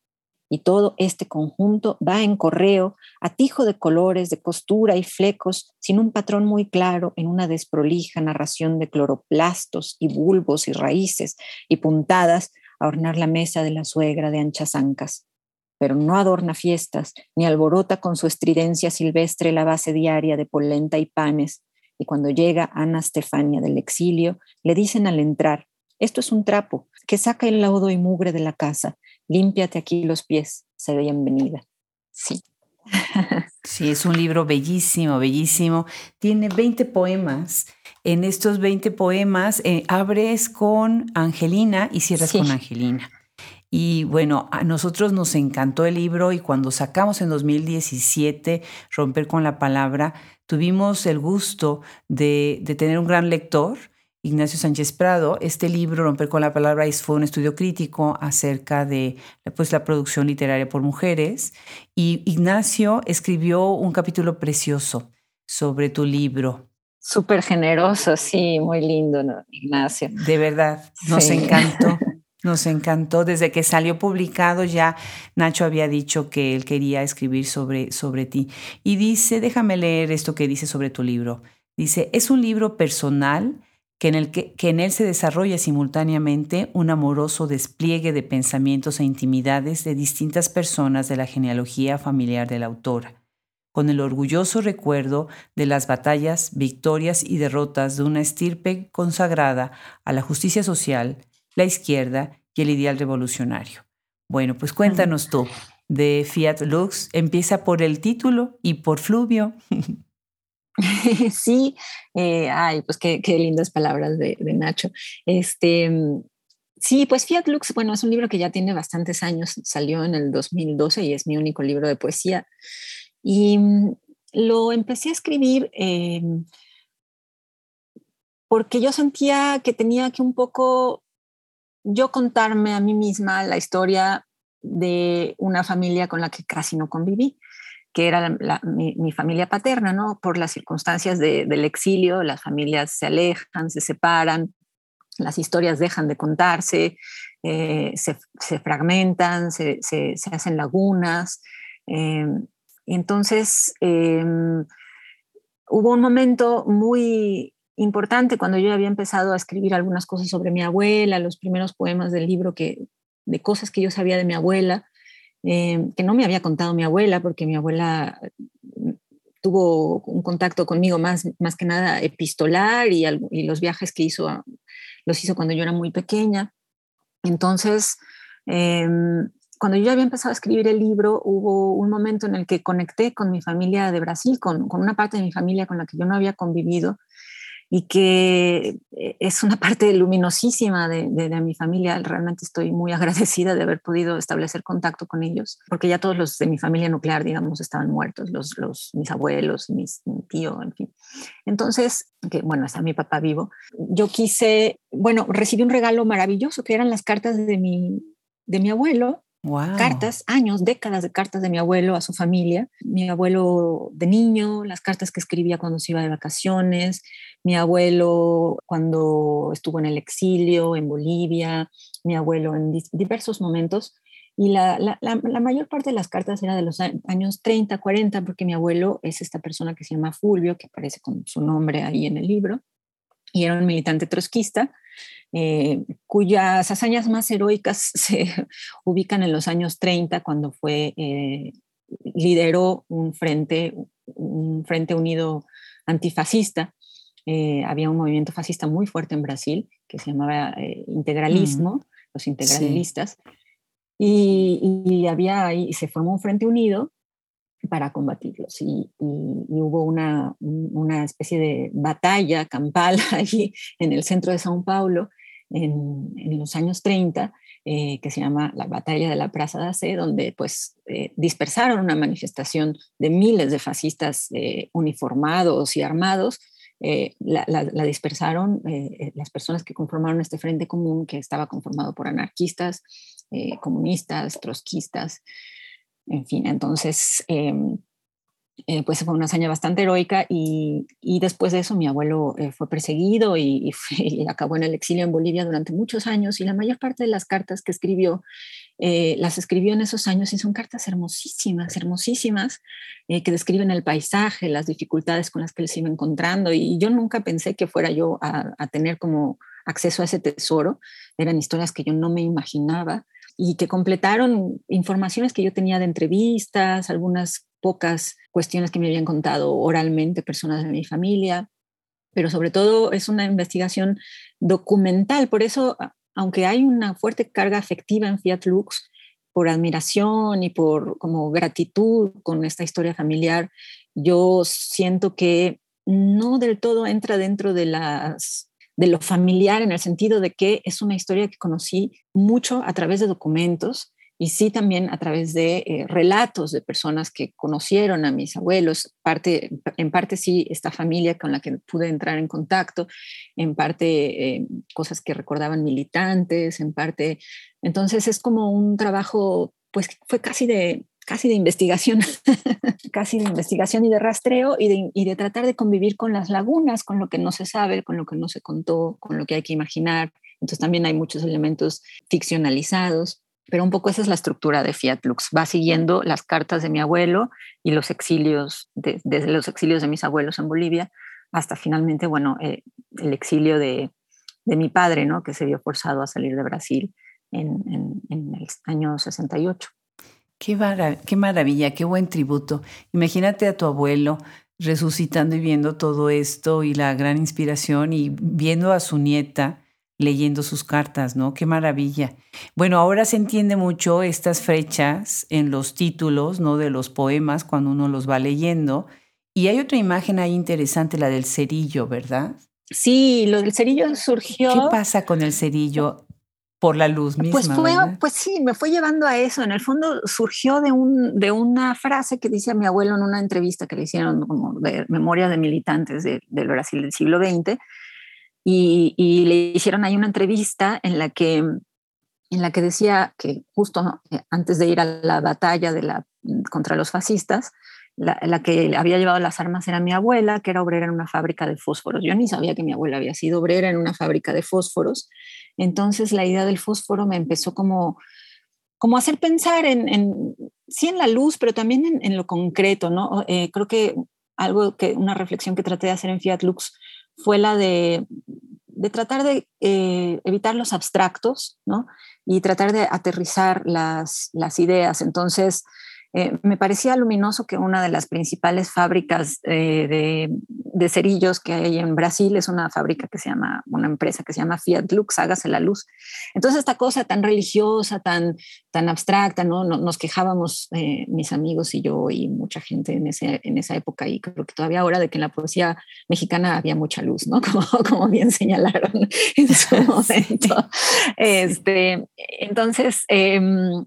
y todo este conjunto va en correo, atijo de colores, de costura y flecos, sin un patrón muy claro en una desprolija narración de cloroplastos y bulbos y raíces y puntadas a ornar la mesa de la suegra de anchas ancas. Pero no adorna fiestas, ni alborota con su estridencia silvestre la base diaria de polenta y panes. Y cuando llega Ana Stefania del exilio, le dicen al entrar, esto es un trapo que saca el laudo y mugre de la casa límpiate aquí los pies, sé bienvenida. Sí. Sí, es un libro bellísimo, bellísimo. Tiene 20 poemas. En estos 20 poemas eh, abres con Angelina y cierras con Angelina. Y bueno, a nosotros nos encantó el libro y cuando sacamos en 2017 Romper con la Palabra, tuvimos el gusto de, de tener un gran lector Ignacio Sánchez Prado. Este libro, Romper con la Palabra, fue un estudio crítico acerca de pues, la producción literaria por mujeres. Y Ignacio escribió un capítulo precioso sobre tu libro. Súper generoso, sí, muy lindo, Ignacio. De verdad, nos encantó. Nos encantó. Desde que salió publicado ya Nacho había dicho que él quería escribir sobre, sobre ti. Y dice, déjame leer esto que dice sobre tu libro. Dice, es un libro personal que en, el que, en él se desarrolla simultáneamente un amoroso despliegue de pensamientos e intimidades de distintas personas de la genealogía familiar de la autora, con el orgulloso recuerdo de las batallas, victorias y derrotas de una estirpe consagrada a la justicia social, la izquierda y el ideal revolucionario. Bueno, pues cuéntanos tú de Fiat Lux. Empieza por el título y por Fluvio. sí, eh, ay, pues qué, lindas palabras de, Nacho. Este, sí, pues Fiat Lux, bueno, es un libro que ya tiene bastantes años, salió en el 2012 y es mi único libro de poesía. Y mm, lo empecé a escribir eh, porque yo sentía que tenía que un poco yo contarme a mí misma la historia de una familia con la que casi no conviví que era mi, familia paterna, ¿no? Por las circunstancias del exilio, las familias se alejan, se separan, las historias dejan de contarse, eh, se, fragmentan, se, hacen lagunas. Eh, entonces em, hubo un momento muy importante cuando yo había empezado a escribir algunas cosas sobre mi abuela, los primeros poemas del libro que, de cosas que yo sabía de mi abuela, Em, que no me había contado mi abuela, porque mi abuela mm, tuvo un contacto conmigo más, más que nada epistolar y, y los viajes que hizo los hizo cuando yo era muy pequeña. Entonces, em, cuando yo ya había empezado a escribir el libro, hubo un momento en el que conecté con mi familia de Brasil, con, con una parte de mi familia con la que yo no había convivido y que eh, es una parte luminosísima de, de, mi familia. Realmente estoy muy agradecida de haber podido establecer contacto con ellos, porque ya todos los de mi familia nuclear, digamos, estaban muertos, los, los mis abuelos, mis, mi tío, en fin. Entonces, que bueno, está mi papá vivo, yo quise, bueno, recibí un regalo maravilloso que eran las cartas de mi, de mi abuelo, Cartas, años, décadas de cartas de mi abuelo a su familia, mi abuelo de niño, las cartas que escribía cuando se iba de vacaciones, mi abuelo cuando estuvo en el exilio en Bolivia, mi abuelo en diversos momentos. Y la, la, la, mayor parte de las cartas era de los años 30, 40, porque mi abuelo es esta persona que se llama Fulvio, que aparece con su nombre ahí en el libro, y era un militante trotskista eh, cuyas hazañas más heroicas se ubican en los años 30, cuando fue, eh, lideró un frente, un frente unido antifascista. Eh, había un movimiento fascista muy fuerte en Brasil que se llamaba integralismo, los integralistas, y, había ahí, se formó un frente unido para combatirlos. Y, hubo una, una, especie de batalla campal allí en el centro de São Paulo, en, los años 30, eh, que se llama la Batalla de la Plaza de Ace, donde pues eh, dispersaron una manifestación de miles de fascistas eh, uniformados y armados. La, la, dispersaron las personas que conformaron este frente común, que estaba conformado por anarquistas, comunistas, trotskistas, en fin, entonces em, eh, pues fue una hazaña bastante heroica y, después de eso mi abuelo eh, fue perseguido y, acabó en el exilio en Bolivia durante muchos años y la mayor parte de las cartas que escribió eh, las escribió en esos años y son cartas hermosísimas, hermosísimas, que describen el paisaje, las dificultades con las que él se iba encontrando y yo nunca pensé que fuera yo a, a tener como acceso a ese tesoro, eran historias que yo no me imaginaba y que completaron informaciones que yo tenía de entrevistas, algunas pocas cuestiones que me habían contado oralmente personas de mi familia, pero sobre todo es una investigación documental. Por eso, aunque hay una fuerte carga afectiva en Fiat Lux, por admiración y por como gratitud con esta historia familiar, yo siento que no del todo entra dentro de las de lo familiar en el sentido de que es una historia que conocí mucho a través de documentos y sí también a través de eh, relatos de personas que conocieron a mis abuelos, parte, en parte sí esta familia con la que pude entrar en contacto, en parte eh, cosas que recordaban militantes, en parte, entonces es como un trabajo, pues fue casi de, casi de investigación, casi de investigación y de rastreo y de, y de tratar de convivir con las lagunas, con lo que no se sabe, con lo que no se contó, con lo que hay que imaginar. Entonces también hay muchos elementos ficcionalizados pero un poco esa es la estructura de Fiat Lux. Va siguiendo las cartas de mi abuelo y los exilios, desde los exilios de mis abuelos en Bolivia hasta finalmente, bueno, eh, el exilio de, de, mi padre, ¿no? Que se vio forzado a salir de Brasil en, en, en el año 68. Qué, qué maravilla, qué buen tributo. Imagínate a tu abuelo resucitando y viendo todo esto y la gran inspiración y viendo a su nieta leyendo sus cartas, ¿no? Qué maravilla. Bueno, ahora se entiende mucho estas fechas en los títulos, ¿no? De los poemas cuando uno los va leyendo Y hay otra imagen ahí interesante, la del cerillo, ¿verdad? Sí, lo del cerillo surgió. ¿Qué pasa con el cerillo por la luz misma? Pues, fue, pues sí, me fue llevando a eso. En el fondo surgió de, un, de una frase que dice mi abuelo en una entrevista que le hicieron como de memoria de militantes del Brasil del siglo XX. Y, le hicieron ahí una entrevista en la que en la que decía que justo eh, antes de ir a la batalla de la, contra los fascistas, la, que había llevado las armas era mi abuela, que era obrera en una fábrica de fósforos. Yo ni sabía que mi abuela había sido obrera en una fábrica de fósforos. Entonces la idea del fósforo me empezó como, como hacer pensar en, en sí en la luz, pero también en, lo concreto, ¿no? Eh, creo que algo que, una reflexión que traté de hacer en Fiat Lux fue la de, de tratar de eh, evitar los abstractos, ¿no? Y tratar de aterrizar las, las ideas. Entonces, eh, me parecía luminoso que una de las principales fábricas eh, de, cerillos que hay en Brasil es una fábrica que se llama, una empresa que se llama Fiat Lux, hágase la luz. Entonces esta cosa tan religiosa, tan, tan abstracta, ¿no? Nos quejábamos eh, mis amigos y yo y mucha gente en, ese, en esa época y creo que todavía ahora de que en la poesía mexicana había mucha luz, ¿no? Como, como bien señalaron en su momento. Este, entonces, em,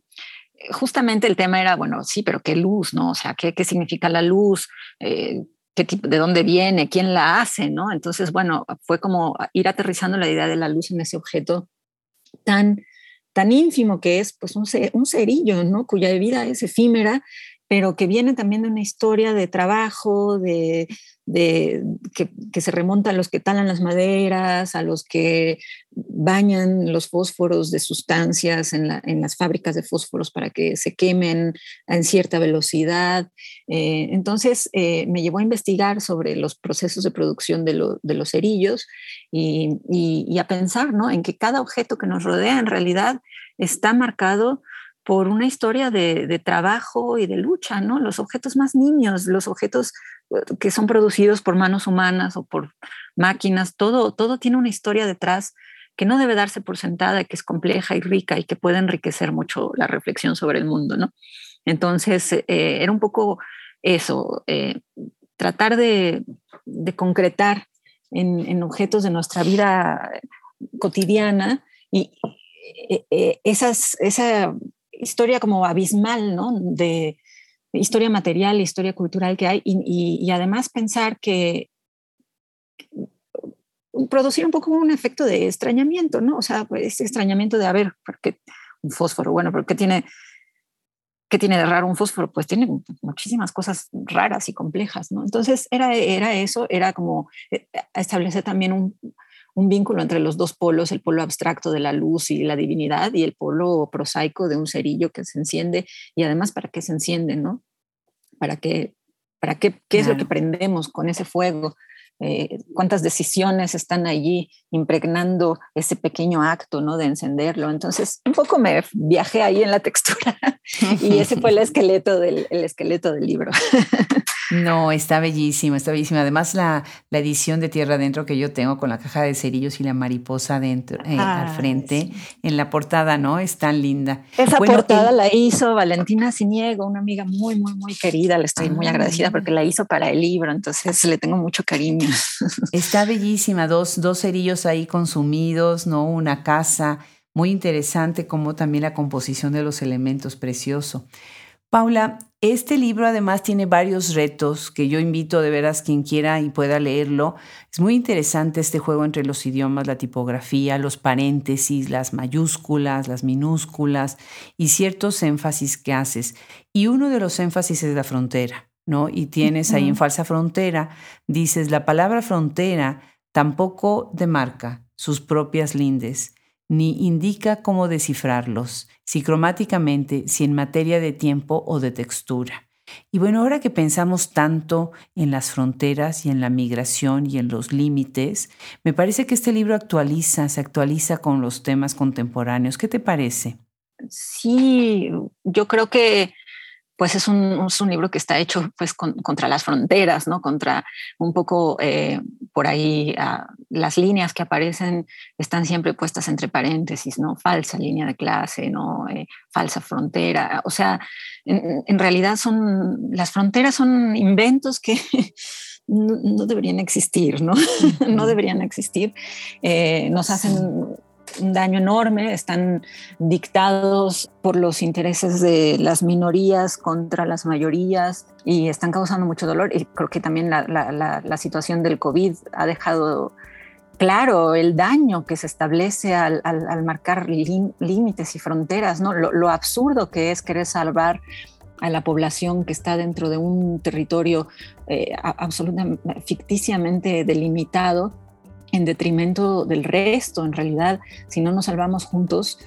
justamente el tema era, bueno, sí, pero qué luz, ¿no? O sea, ¿qué, qué significa la luz? Eh, ¿qué tipo, ¿De dónde viene? ¿Quién la hace? ¿no? Entonces, bueno, fue como ir aterrizando la idea de la luz en ese objeto tan, tan ínfimo que es pues un, un cerillo, ¿no? Cuya vida es efímera, pero que viene también de una historia de trabajo, de, de, que, se remonta a los que talan las maderas, a los que bañan los fósforos de sustancias en, las fábricas de fósforos para que se quemen en cierta velocidad. Eh, entonces eh, me llevó a investigar sobre los procesos de producción de, los cerillos y, a pensar ¿no? en que cada objeto que nos rodea en realidad está marcado por una historia de, trabajo y de lucha, ¿no? Los objetos más niños, los objetos que son producidos por manos humanas o por máquinas, todo, todo tiene una historia detrás que no debe darse por sentada, que es compleja y rica y que puede enriquecer mucho la reflexión sobre el mundo, ¿no? Entonces, eh, era un poco eso, eh, tratar de, concretar en, objetos de nuestra vida cotidiana y eh, esas, esa historia como abismal, ¿no? De, historia material, historia cultural que hay y, además pensar que producir un poco un efecto de extrañamiento, ¿no? O sea, pues, ese extrañamiento de, a ver, ¿por qué un fósforo? Bueno, ¿por qué tiene, qué tiene de raro un fósforo? Pues tiene muchísimas cosas raras y complejas, ¿no? Entonces era, era eso, era como eh, establecer también un, un vínculo entre los dos polos, el polo abstracto de la luz y la divinidad y el polo prosaico de un cerillo que se enciende y además para qué se enciende, ¿no? ¿Para qué, para qué, qué es lo que prendemos con ese fuego? Eh, cuántas decisiones están allí impregnando ese pequeño acto ¿no? de encenderlo. Entonces, un poco me viajé ahí en la textura y ese fue el esqueleto del, el esqueleto del libro. No, está bellísimo, está bellísimo. Además, la, la, edición de Tierra Adentro que yo tengo con la caja de cerillos y la mariposa dentro, eh, al frente, en la portada, ¿no? Es tan linda. Esa portada la hizo Valentina Siniego, una amiga muy, muy, muy querida. Le estoy muy agradecida porque la hizo para el libro, entonces le tengo mucho cariño. Está bellísima, dos, dos cerillos ahí consumidos, ¿no? Una casa, muy interesante como también la composición de los elementos, precioso. Paula, este libro además tiene varios retos que yo invito de veras quien quiera y pueda leerlo. Es muy interesante este juego entre los idiomas, la tipografía, los paréntesis, las mayúsculas, las minúsculas y ciertos énfasis que haces. Y uno de los énfasis es la frontera, ¿no? Y tienes ahí en falsa frontera, dices, la palabra frontera tampoco demarca sus propias lindes ni indica cómo descifrarlos, si cromáticamente, si en materia de tiempo o de textura. Y bueno, ahora que pensamos tanto en las fronteras y en la migración y en los límites, me parece que este libro actualiza, se actualiza con los temas contemporáneos. ¿Qué te parece? Sí, yo creo que pues es un, un, libro que está hecho pues contra las fronteras, ¿no? Contra un poco eh, por ahí ah, las líneas que aparecen están siempre puestas entre paréntesis, ¿no? Falsa línea de clase, ¿no? Eh, falsa frontera. O sea, en, en, realidad son, las fronteras son inventos que no, deberían existir, ¿no? no deberían existir. Eh, nos hacen un daño enorme, están dictados por los intereses de las minorías contra las mayorías y están causando mucho dolor. Y creo que también la, la, situación del COVID ha dejado claro el daño que se establece al, al, marcar límites y fronteras, ¿no? Lo, absurdo que es querer salvar a la población que está dentro de un territorio eh, absolutamente ficticiamente delimitado en detrimento del resto. En realidad, si no nos salvamos juntos,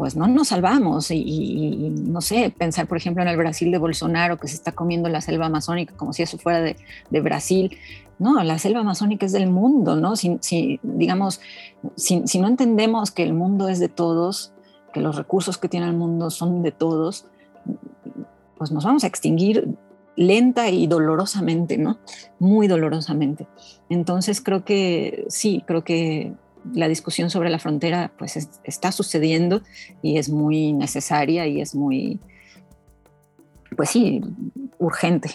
pues no nos salvamos. Y, no sé, pensar, por ejemplo, en el Brasil de Bolsonaro, que se está comiendo la selva amazónica como si eso fuera de, Brasil. No, la selva amazónica es del mundo, ¿no? Si, digamos, si, no entendemos que el mundo es de todos, que los recursos que tiene el mundo son de todos, pues nos vamos a extinguir lenta y dolorosamente, ¿no? Muy dolorosamente. Entonces creo que sí, creo que la discusión sobre la frontera pues está sucediendo y es muy necesaria y es muy, pues sí, urgente,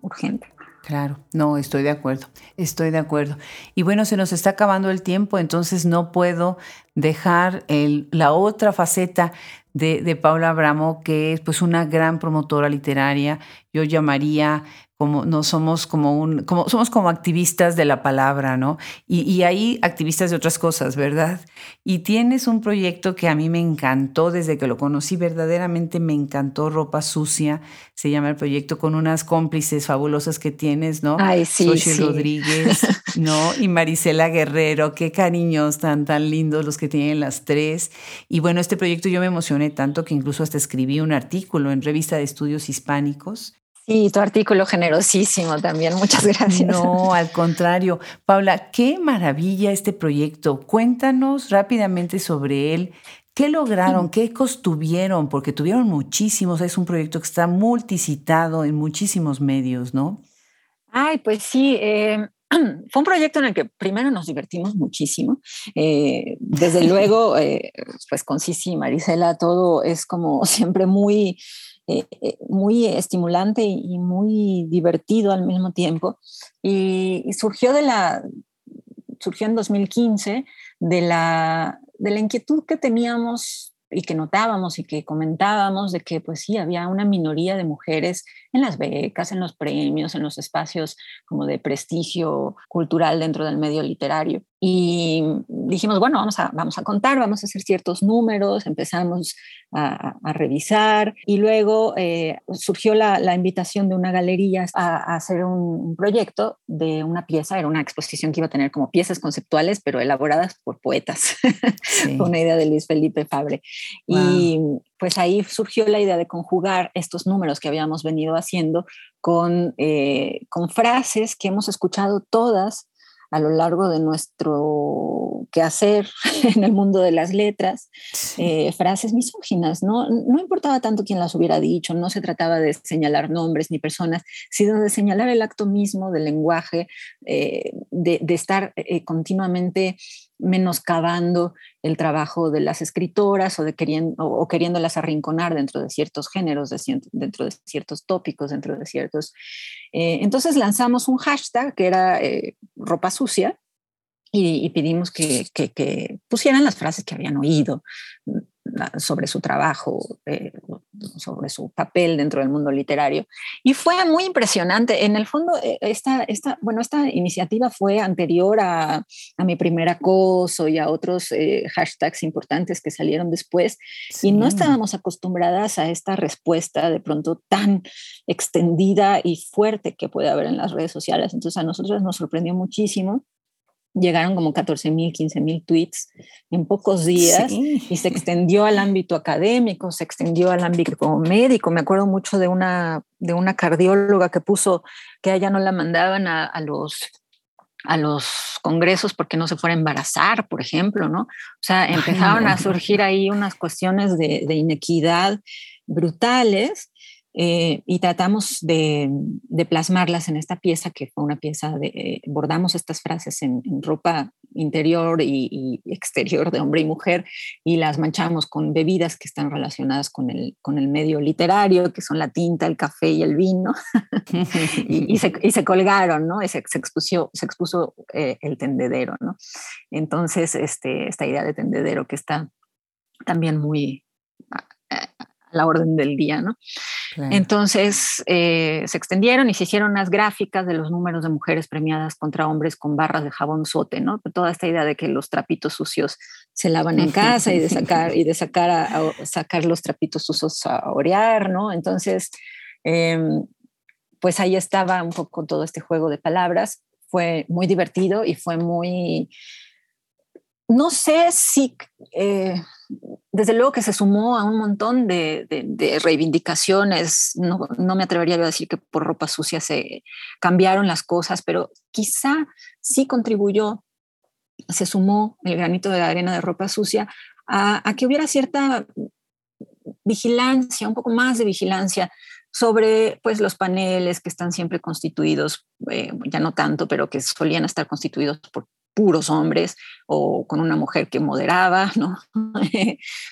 urgente. Claro, no, estoy de acuerdo, estoy de acuerdo. Y bueno, se nos está acabando el tiempo, entonces no puedo dejar la otra faceta de, de, Paula Abramo, que es pues una gran promotora literaria. Yo llamaría como no somos como un, como somos como activistas de la palabra, ¿no? Y, y hay activistas de otras cosas, ¿verdad? Y tienes un proyecto que a mí me encantó desde que lo conocí, verdaderamente me encantó Ropa Sucia, se llama el proyecto con unas cómplices fabulosas que tienes, ¿no? Ay, sí, sí. Rodríguez, ¿no? Y Marisela Guerrero, qué cariños tan, tan lindos los que tienen las tres. Y bueno, este proyecto yo me emocioné tanto que incluso hasta escribí un artículo en Revista de Estudios Hispánicos Sí, tu artículo generosísimo también. Muchas gracias. No, al contrario. Paula, qué maravilla este proyecto. Cuéntanos rápidamente sobre él. ¿Qué lograron? ¿Qué ecos tuvieron? Porque tuvieron muchísimos. Es un proyecto que está multicitado en muchísimos medios, ¿no? Ay, pues sí. Eh, fue un proyecto en el que primero nos divertimos muchísimo. Eh, desde luego, eh, pues con Sisi y Marisela todo es como siempre muy eh, eh, muy estimulante y muy divertido al mismo tiempo. Y, surgió de la, surgió en 2015 de la, de la inquietud que teníamos y que notábamos y que comentábamos de que pues sí, había una minoría de mujeres en las becas, en los premios, en los espacios como de prestigio cultural dentro del medio literario. Y dijimos, bueno, vamos a, vamos a contar, vamos a hacer ciertos números, empezamos a, revisar y luego eh, surgió la, la, invitación de una galería a, hacer un, proyecto de una pieza, era una exposición que iba a tener como piezas conceptuales, pero elaboradas por poetas, una idea de Luis Felipe Fabre. Y pues ahí surgió la idea de conjugar estos números que habíamos venido haciendo con, eh, con frases que hemos escuchado todas a lo largo de nuestro quehacer en el mundo de las letras, eh, frases misóginas, ¿no? No importaba tanto quién las hubiera dicho, no se trataba de señalar nombres ni personas, sino de señalar el acto mismo del lenguaje, eh, de, de, estar continuamente menoscabando el trabajo de las escritoras o, de queriendo, o, queriéndolas arrinconar dentro de ciertos géneros, dentro de ciertos tópicos, dentro de ciertos... Eh, entonces lanzamos un hashtag que era eh, ropa sucia y, pedimos que, que, pusieran las frases que habían oído, sobre su trabajo, eh, sobre su papel dentro del mundo literario. Y fue muy impresionante. En el fondo, eh, esta, esta, bueno, esta iniciativa fue anterior a, a mi primer acoso y a otros eh, hashtags importantes que salieron después. Y no estábamos acostumbradas a esta respuesta de pronto tan extendida y fuerte que puede haber en las redes sociales. Entonces a nosotros nos sorprendió muchísimo llegaron como 14 mil, 15 mil tweets en pocos días y se extendió al ámbito académico, se extendió al ámbito médico. Me acuerdo mucho de una, de una cardióloga que puso que a ella no la mandaban a, los a los congresos porque no se fuera a embarazar, por ejemplo, ¿no? O sea, empezaron a surgir ahí unas cuestiones de, de inequidad brutales eh, y tratamos de, plasmarlas en esta pieza, que fue una pieza de, eh, bordamos estas frases en, ropa interior y, exterior de hombre y mujer y las manchamos con bebidas que están relacionadas con el, con el medio literario, que son la tinta, el café y el vino, y, se, colgaron, ¿no? Se, se expuso, se expuso eh, el tendedero, ¿no? Entonces, este, esta idea de tendedero que está también muy la orden del día, ¿no? Entonces eh, se extendieron y se hicieron unas gráficas de los números de mujeres premiadas contra hombres con barras de jabón sote, ¿no? Toda esta idea de que los trapitos sucios se lavan en casa y de sacar y de sacar a, sacar los trapitos sucios a orear, ¿no? Entonces, em, pues ahí estaba un poco todo este juego de palabras. Fue muy divertido y fue muy no sé si, eh, desde luego que se sumó a un montón de, reivindicaciones, no, me atrevería a decir que por ropa sucia se cambiaron las cosas, pero quizá sí contribuyó, se sumó el granito de arena de ropa sucia a, que hubiera cierta vigilancia, un poco más de vigilancia sobre pues, los paneles que están siempre constituidos, eh, ya no tanto, pero que solían estar constituidos por puros hombres o con una mujer que moderaba, ¿no?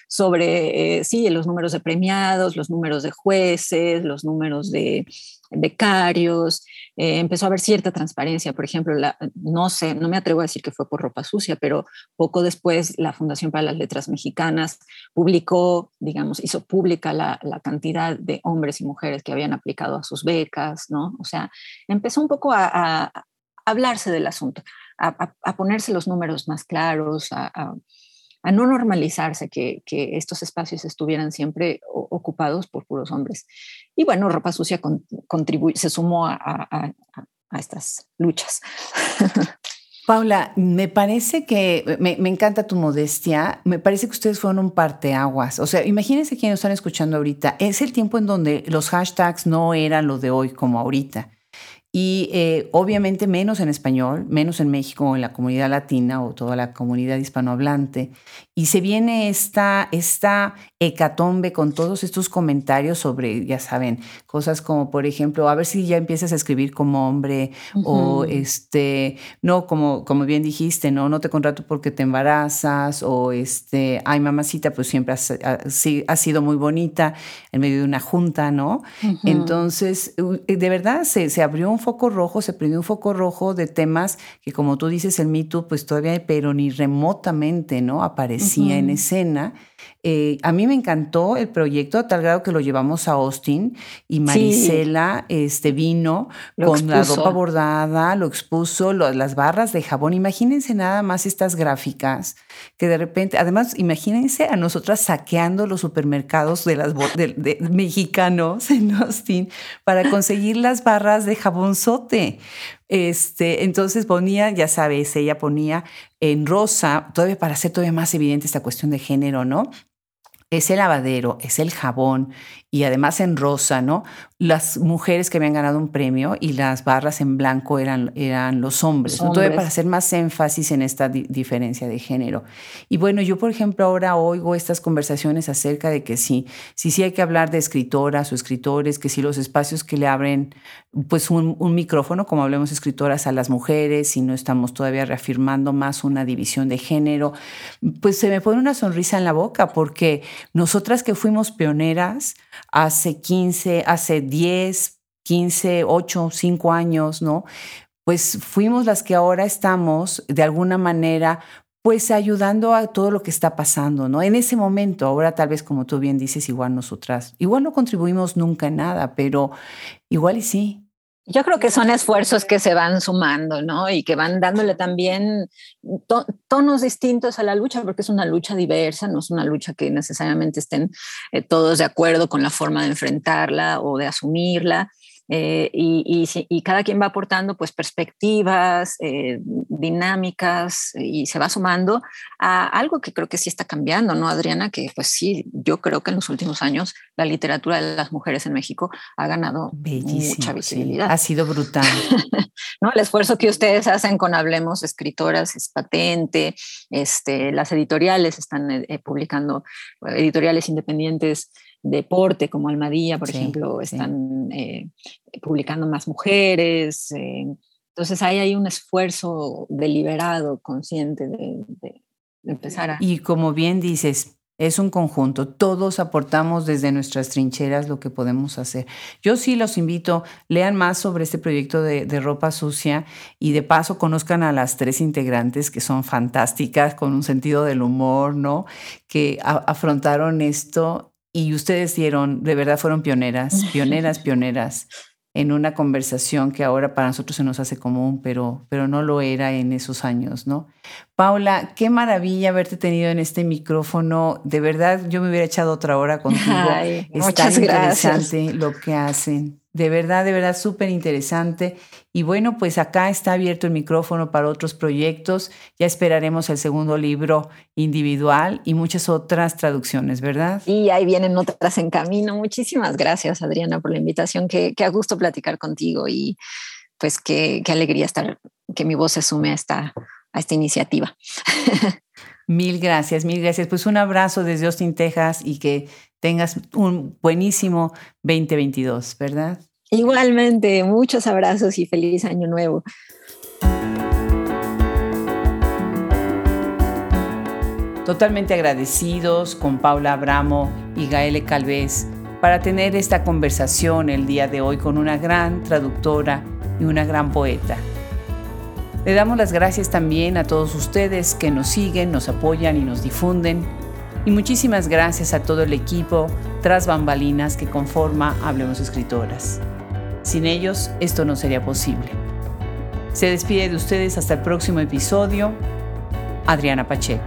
Sobre, eh, sí, los números de premiados, los números de jueces, los números de becarios, eh, empezó a haber cierta transparencia, por ejemplo, no sé, no me atrevo a decir que fue por ropa sucia, pero poco después la Fundación para las Letras Mexicanas publicó, digamos, hizo pública la, cantidad de hombres y mujeres que habían aplicado a sus becas, ¿no? O sea, empezó un poco a hablarse del asunto a, ponerse los números más claros, a, no normalizarse que, estos espacios estuvieran siempre ocupados por puros hombres. Y bueno, Ropa Sucia se sumó a, estas luchas. Paula, me parece que me, me, encanta tu modestia. Me parece que ustedes fueron un parteaguas. O sea, imagínense quienes están escuchando ahorita. Es el tiempo en donde los hashtags no eran lo de hoy como ahorita y eh, obviamente menos en español, menos en México en la comunidad latina o toda la comunidad hispanohablante. Y se viene esta, esta hecatombe con todos estos comentarios sobre, ya saben, cosas como, por ejemplo, a ver si ya empiezas a escribir como hombre o este, no, como, como bien dijiste, no, no te contrato porque te embarazas o este, ay, mamacita, pues siempre has, ha, sido muy bonita en medio de una junta, ¿no? Entonces, de verdad se, se abrió un foco rojo, se prendió un foco rojo de temas que, como tú dices, el Me pues todavía, pero ni remotamente, ¿no? Aparecía en escena. Eh, a mí me encantó el proyecto a tal grado que lo llevamos a Austin y Marisela este, vino con la ropa bordada, lo expuso, las barras de jabón. Imagínense nada más estas gráficas que de repente, además, imagínense a nosotras saqueando los supermercados de las de, mexicanos en Austin para conseguir las barras de jabonzote. Este, entonces ponía, ya sabes, ella ponía en rosa, todavía para hacer todavía más evidente esta cuestión de género, ¿no? Es el lavadero, es el jabón y además en rosa, ¿no? Las mujeres que habían ganado un premio y las barras en blanco eran, eran los hombres, Todavía para hacer más énfasis en esta diferencia de género. Y bueno, yo por ejemplo ahora oigo estas conversaciones acerca de que sí, sí, sí hay que hablar de escritoras o escritores, que sí los espacios que le abren pues un, un micrófono, como hablemos escritoras, a las mujeres y no estamos todavía reafirmando más una división de género, pues se me pone una sonrisa en la boca porque nosotras que fuimos pioneras, hace 15, hace 10, 15, 8, 5 años, ¿no? Pues fuimos las que ahora estamos de alguna manera pues ayudando a todo lo que está pasando, ¿no? En ese momento, ahora tal vez como tú bien dices, igual nosotras, igual no contribuimos nunca en nada, pero igual y sí. Yo creo que son esfuerzos que se van sumando, ¿no? Y que van dándole también tonos distintos a la lucha, porque es una lucha diversa, no es una lucha que necesariamente estén eh, todos de acuerdo con la forma de enfrentarla o de asumirla. Eh, y, y, cada quien va aportando pues perspectivas, eh, dinámicas y se va sumando a algo que creo que sí está cambiando, ¿no, Adriana? Que pues sí, yo creo que en los últimos años la literatura de las mujeres en México ha ganado mucha visibilidad. Ha sido brutal. ¿No? El esfuerzo que ustedes hacen con Hablemos Escritoras es patente, este, las editoriales están eh, publicando, editoriales independientes deporte como Almadía, por ejemplo, están eh, publicando más mujeres. Eh, entonces ahí hay un esfuerzo deliberado, consciente de, empezar a... Y como bien dices, es un conjunto, todos aportamos desde nuestras trincheras lo que podemos hacer. Yo sí los invito, lean más sobre este proyecto de, ropa sucia y de paso conozcan a las tres integrantes que son fantásticas, con un sentido del humor, ¿no? Que afrontaron esto y ustedes dieron, de verdad fueron pioneras, pioneras, pioneras en una conversación que ahora para nosotros se nos hace común, pero, pero no lo era en esos años, ¿no? Paula, qué maravilla haberte tenido en este micrófono. De verdad, yo me hubiera echado otra hora contigo. muchas interesante lo que hacen. De verdad, de verdad, súper interesante. Y bueno, pues acá está abierto el micrófono para otros proyectos. Ya esperaremos el segundo libro individual y muchas otras traducciones, ¿verdad? Y ahí vienen otras en camino. Muchísimas gracias, Adriana, por la invitación. Qué, qué a gusto platicar contigo y pues qué, qué alegría estar, que mi voz se sume a esta, a esta iniciativa. Mil gracias, mil gracias. Pues un abrazo desde Austin, Texas y que tengas un buenísimo 2022, ¿verdad? Igualmente, muchos abrazos y feliz año nuevo. Totalmente agradecidos con Paula Abramo y Gaele Calvez para tener esta conversación el día de hoy con una gran traductora y una gran poeta. Le damos las gracias también a todos ustedes que nos siguen, nos apoyan y nos difunden. Y muchísimas gracias a todo el equipo tras bambalinas que conforma Hablemos Escritoras. Sin ellos, esto no sería posible. Se despide de ustedes hasta el próximo episodio, Adriana Pacheco.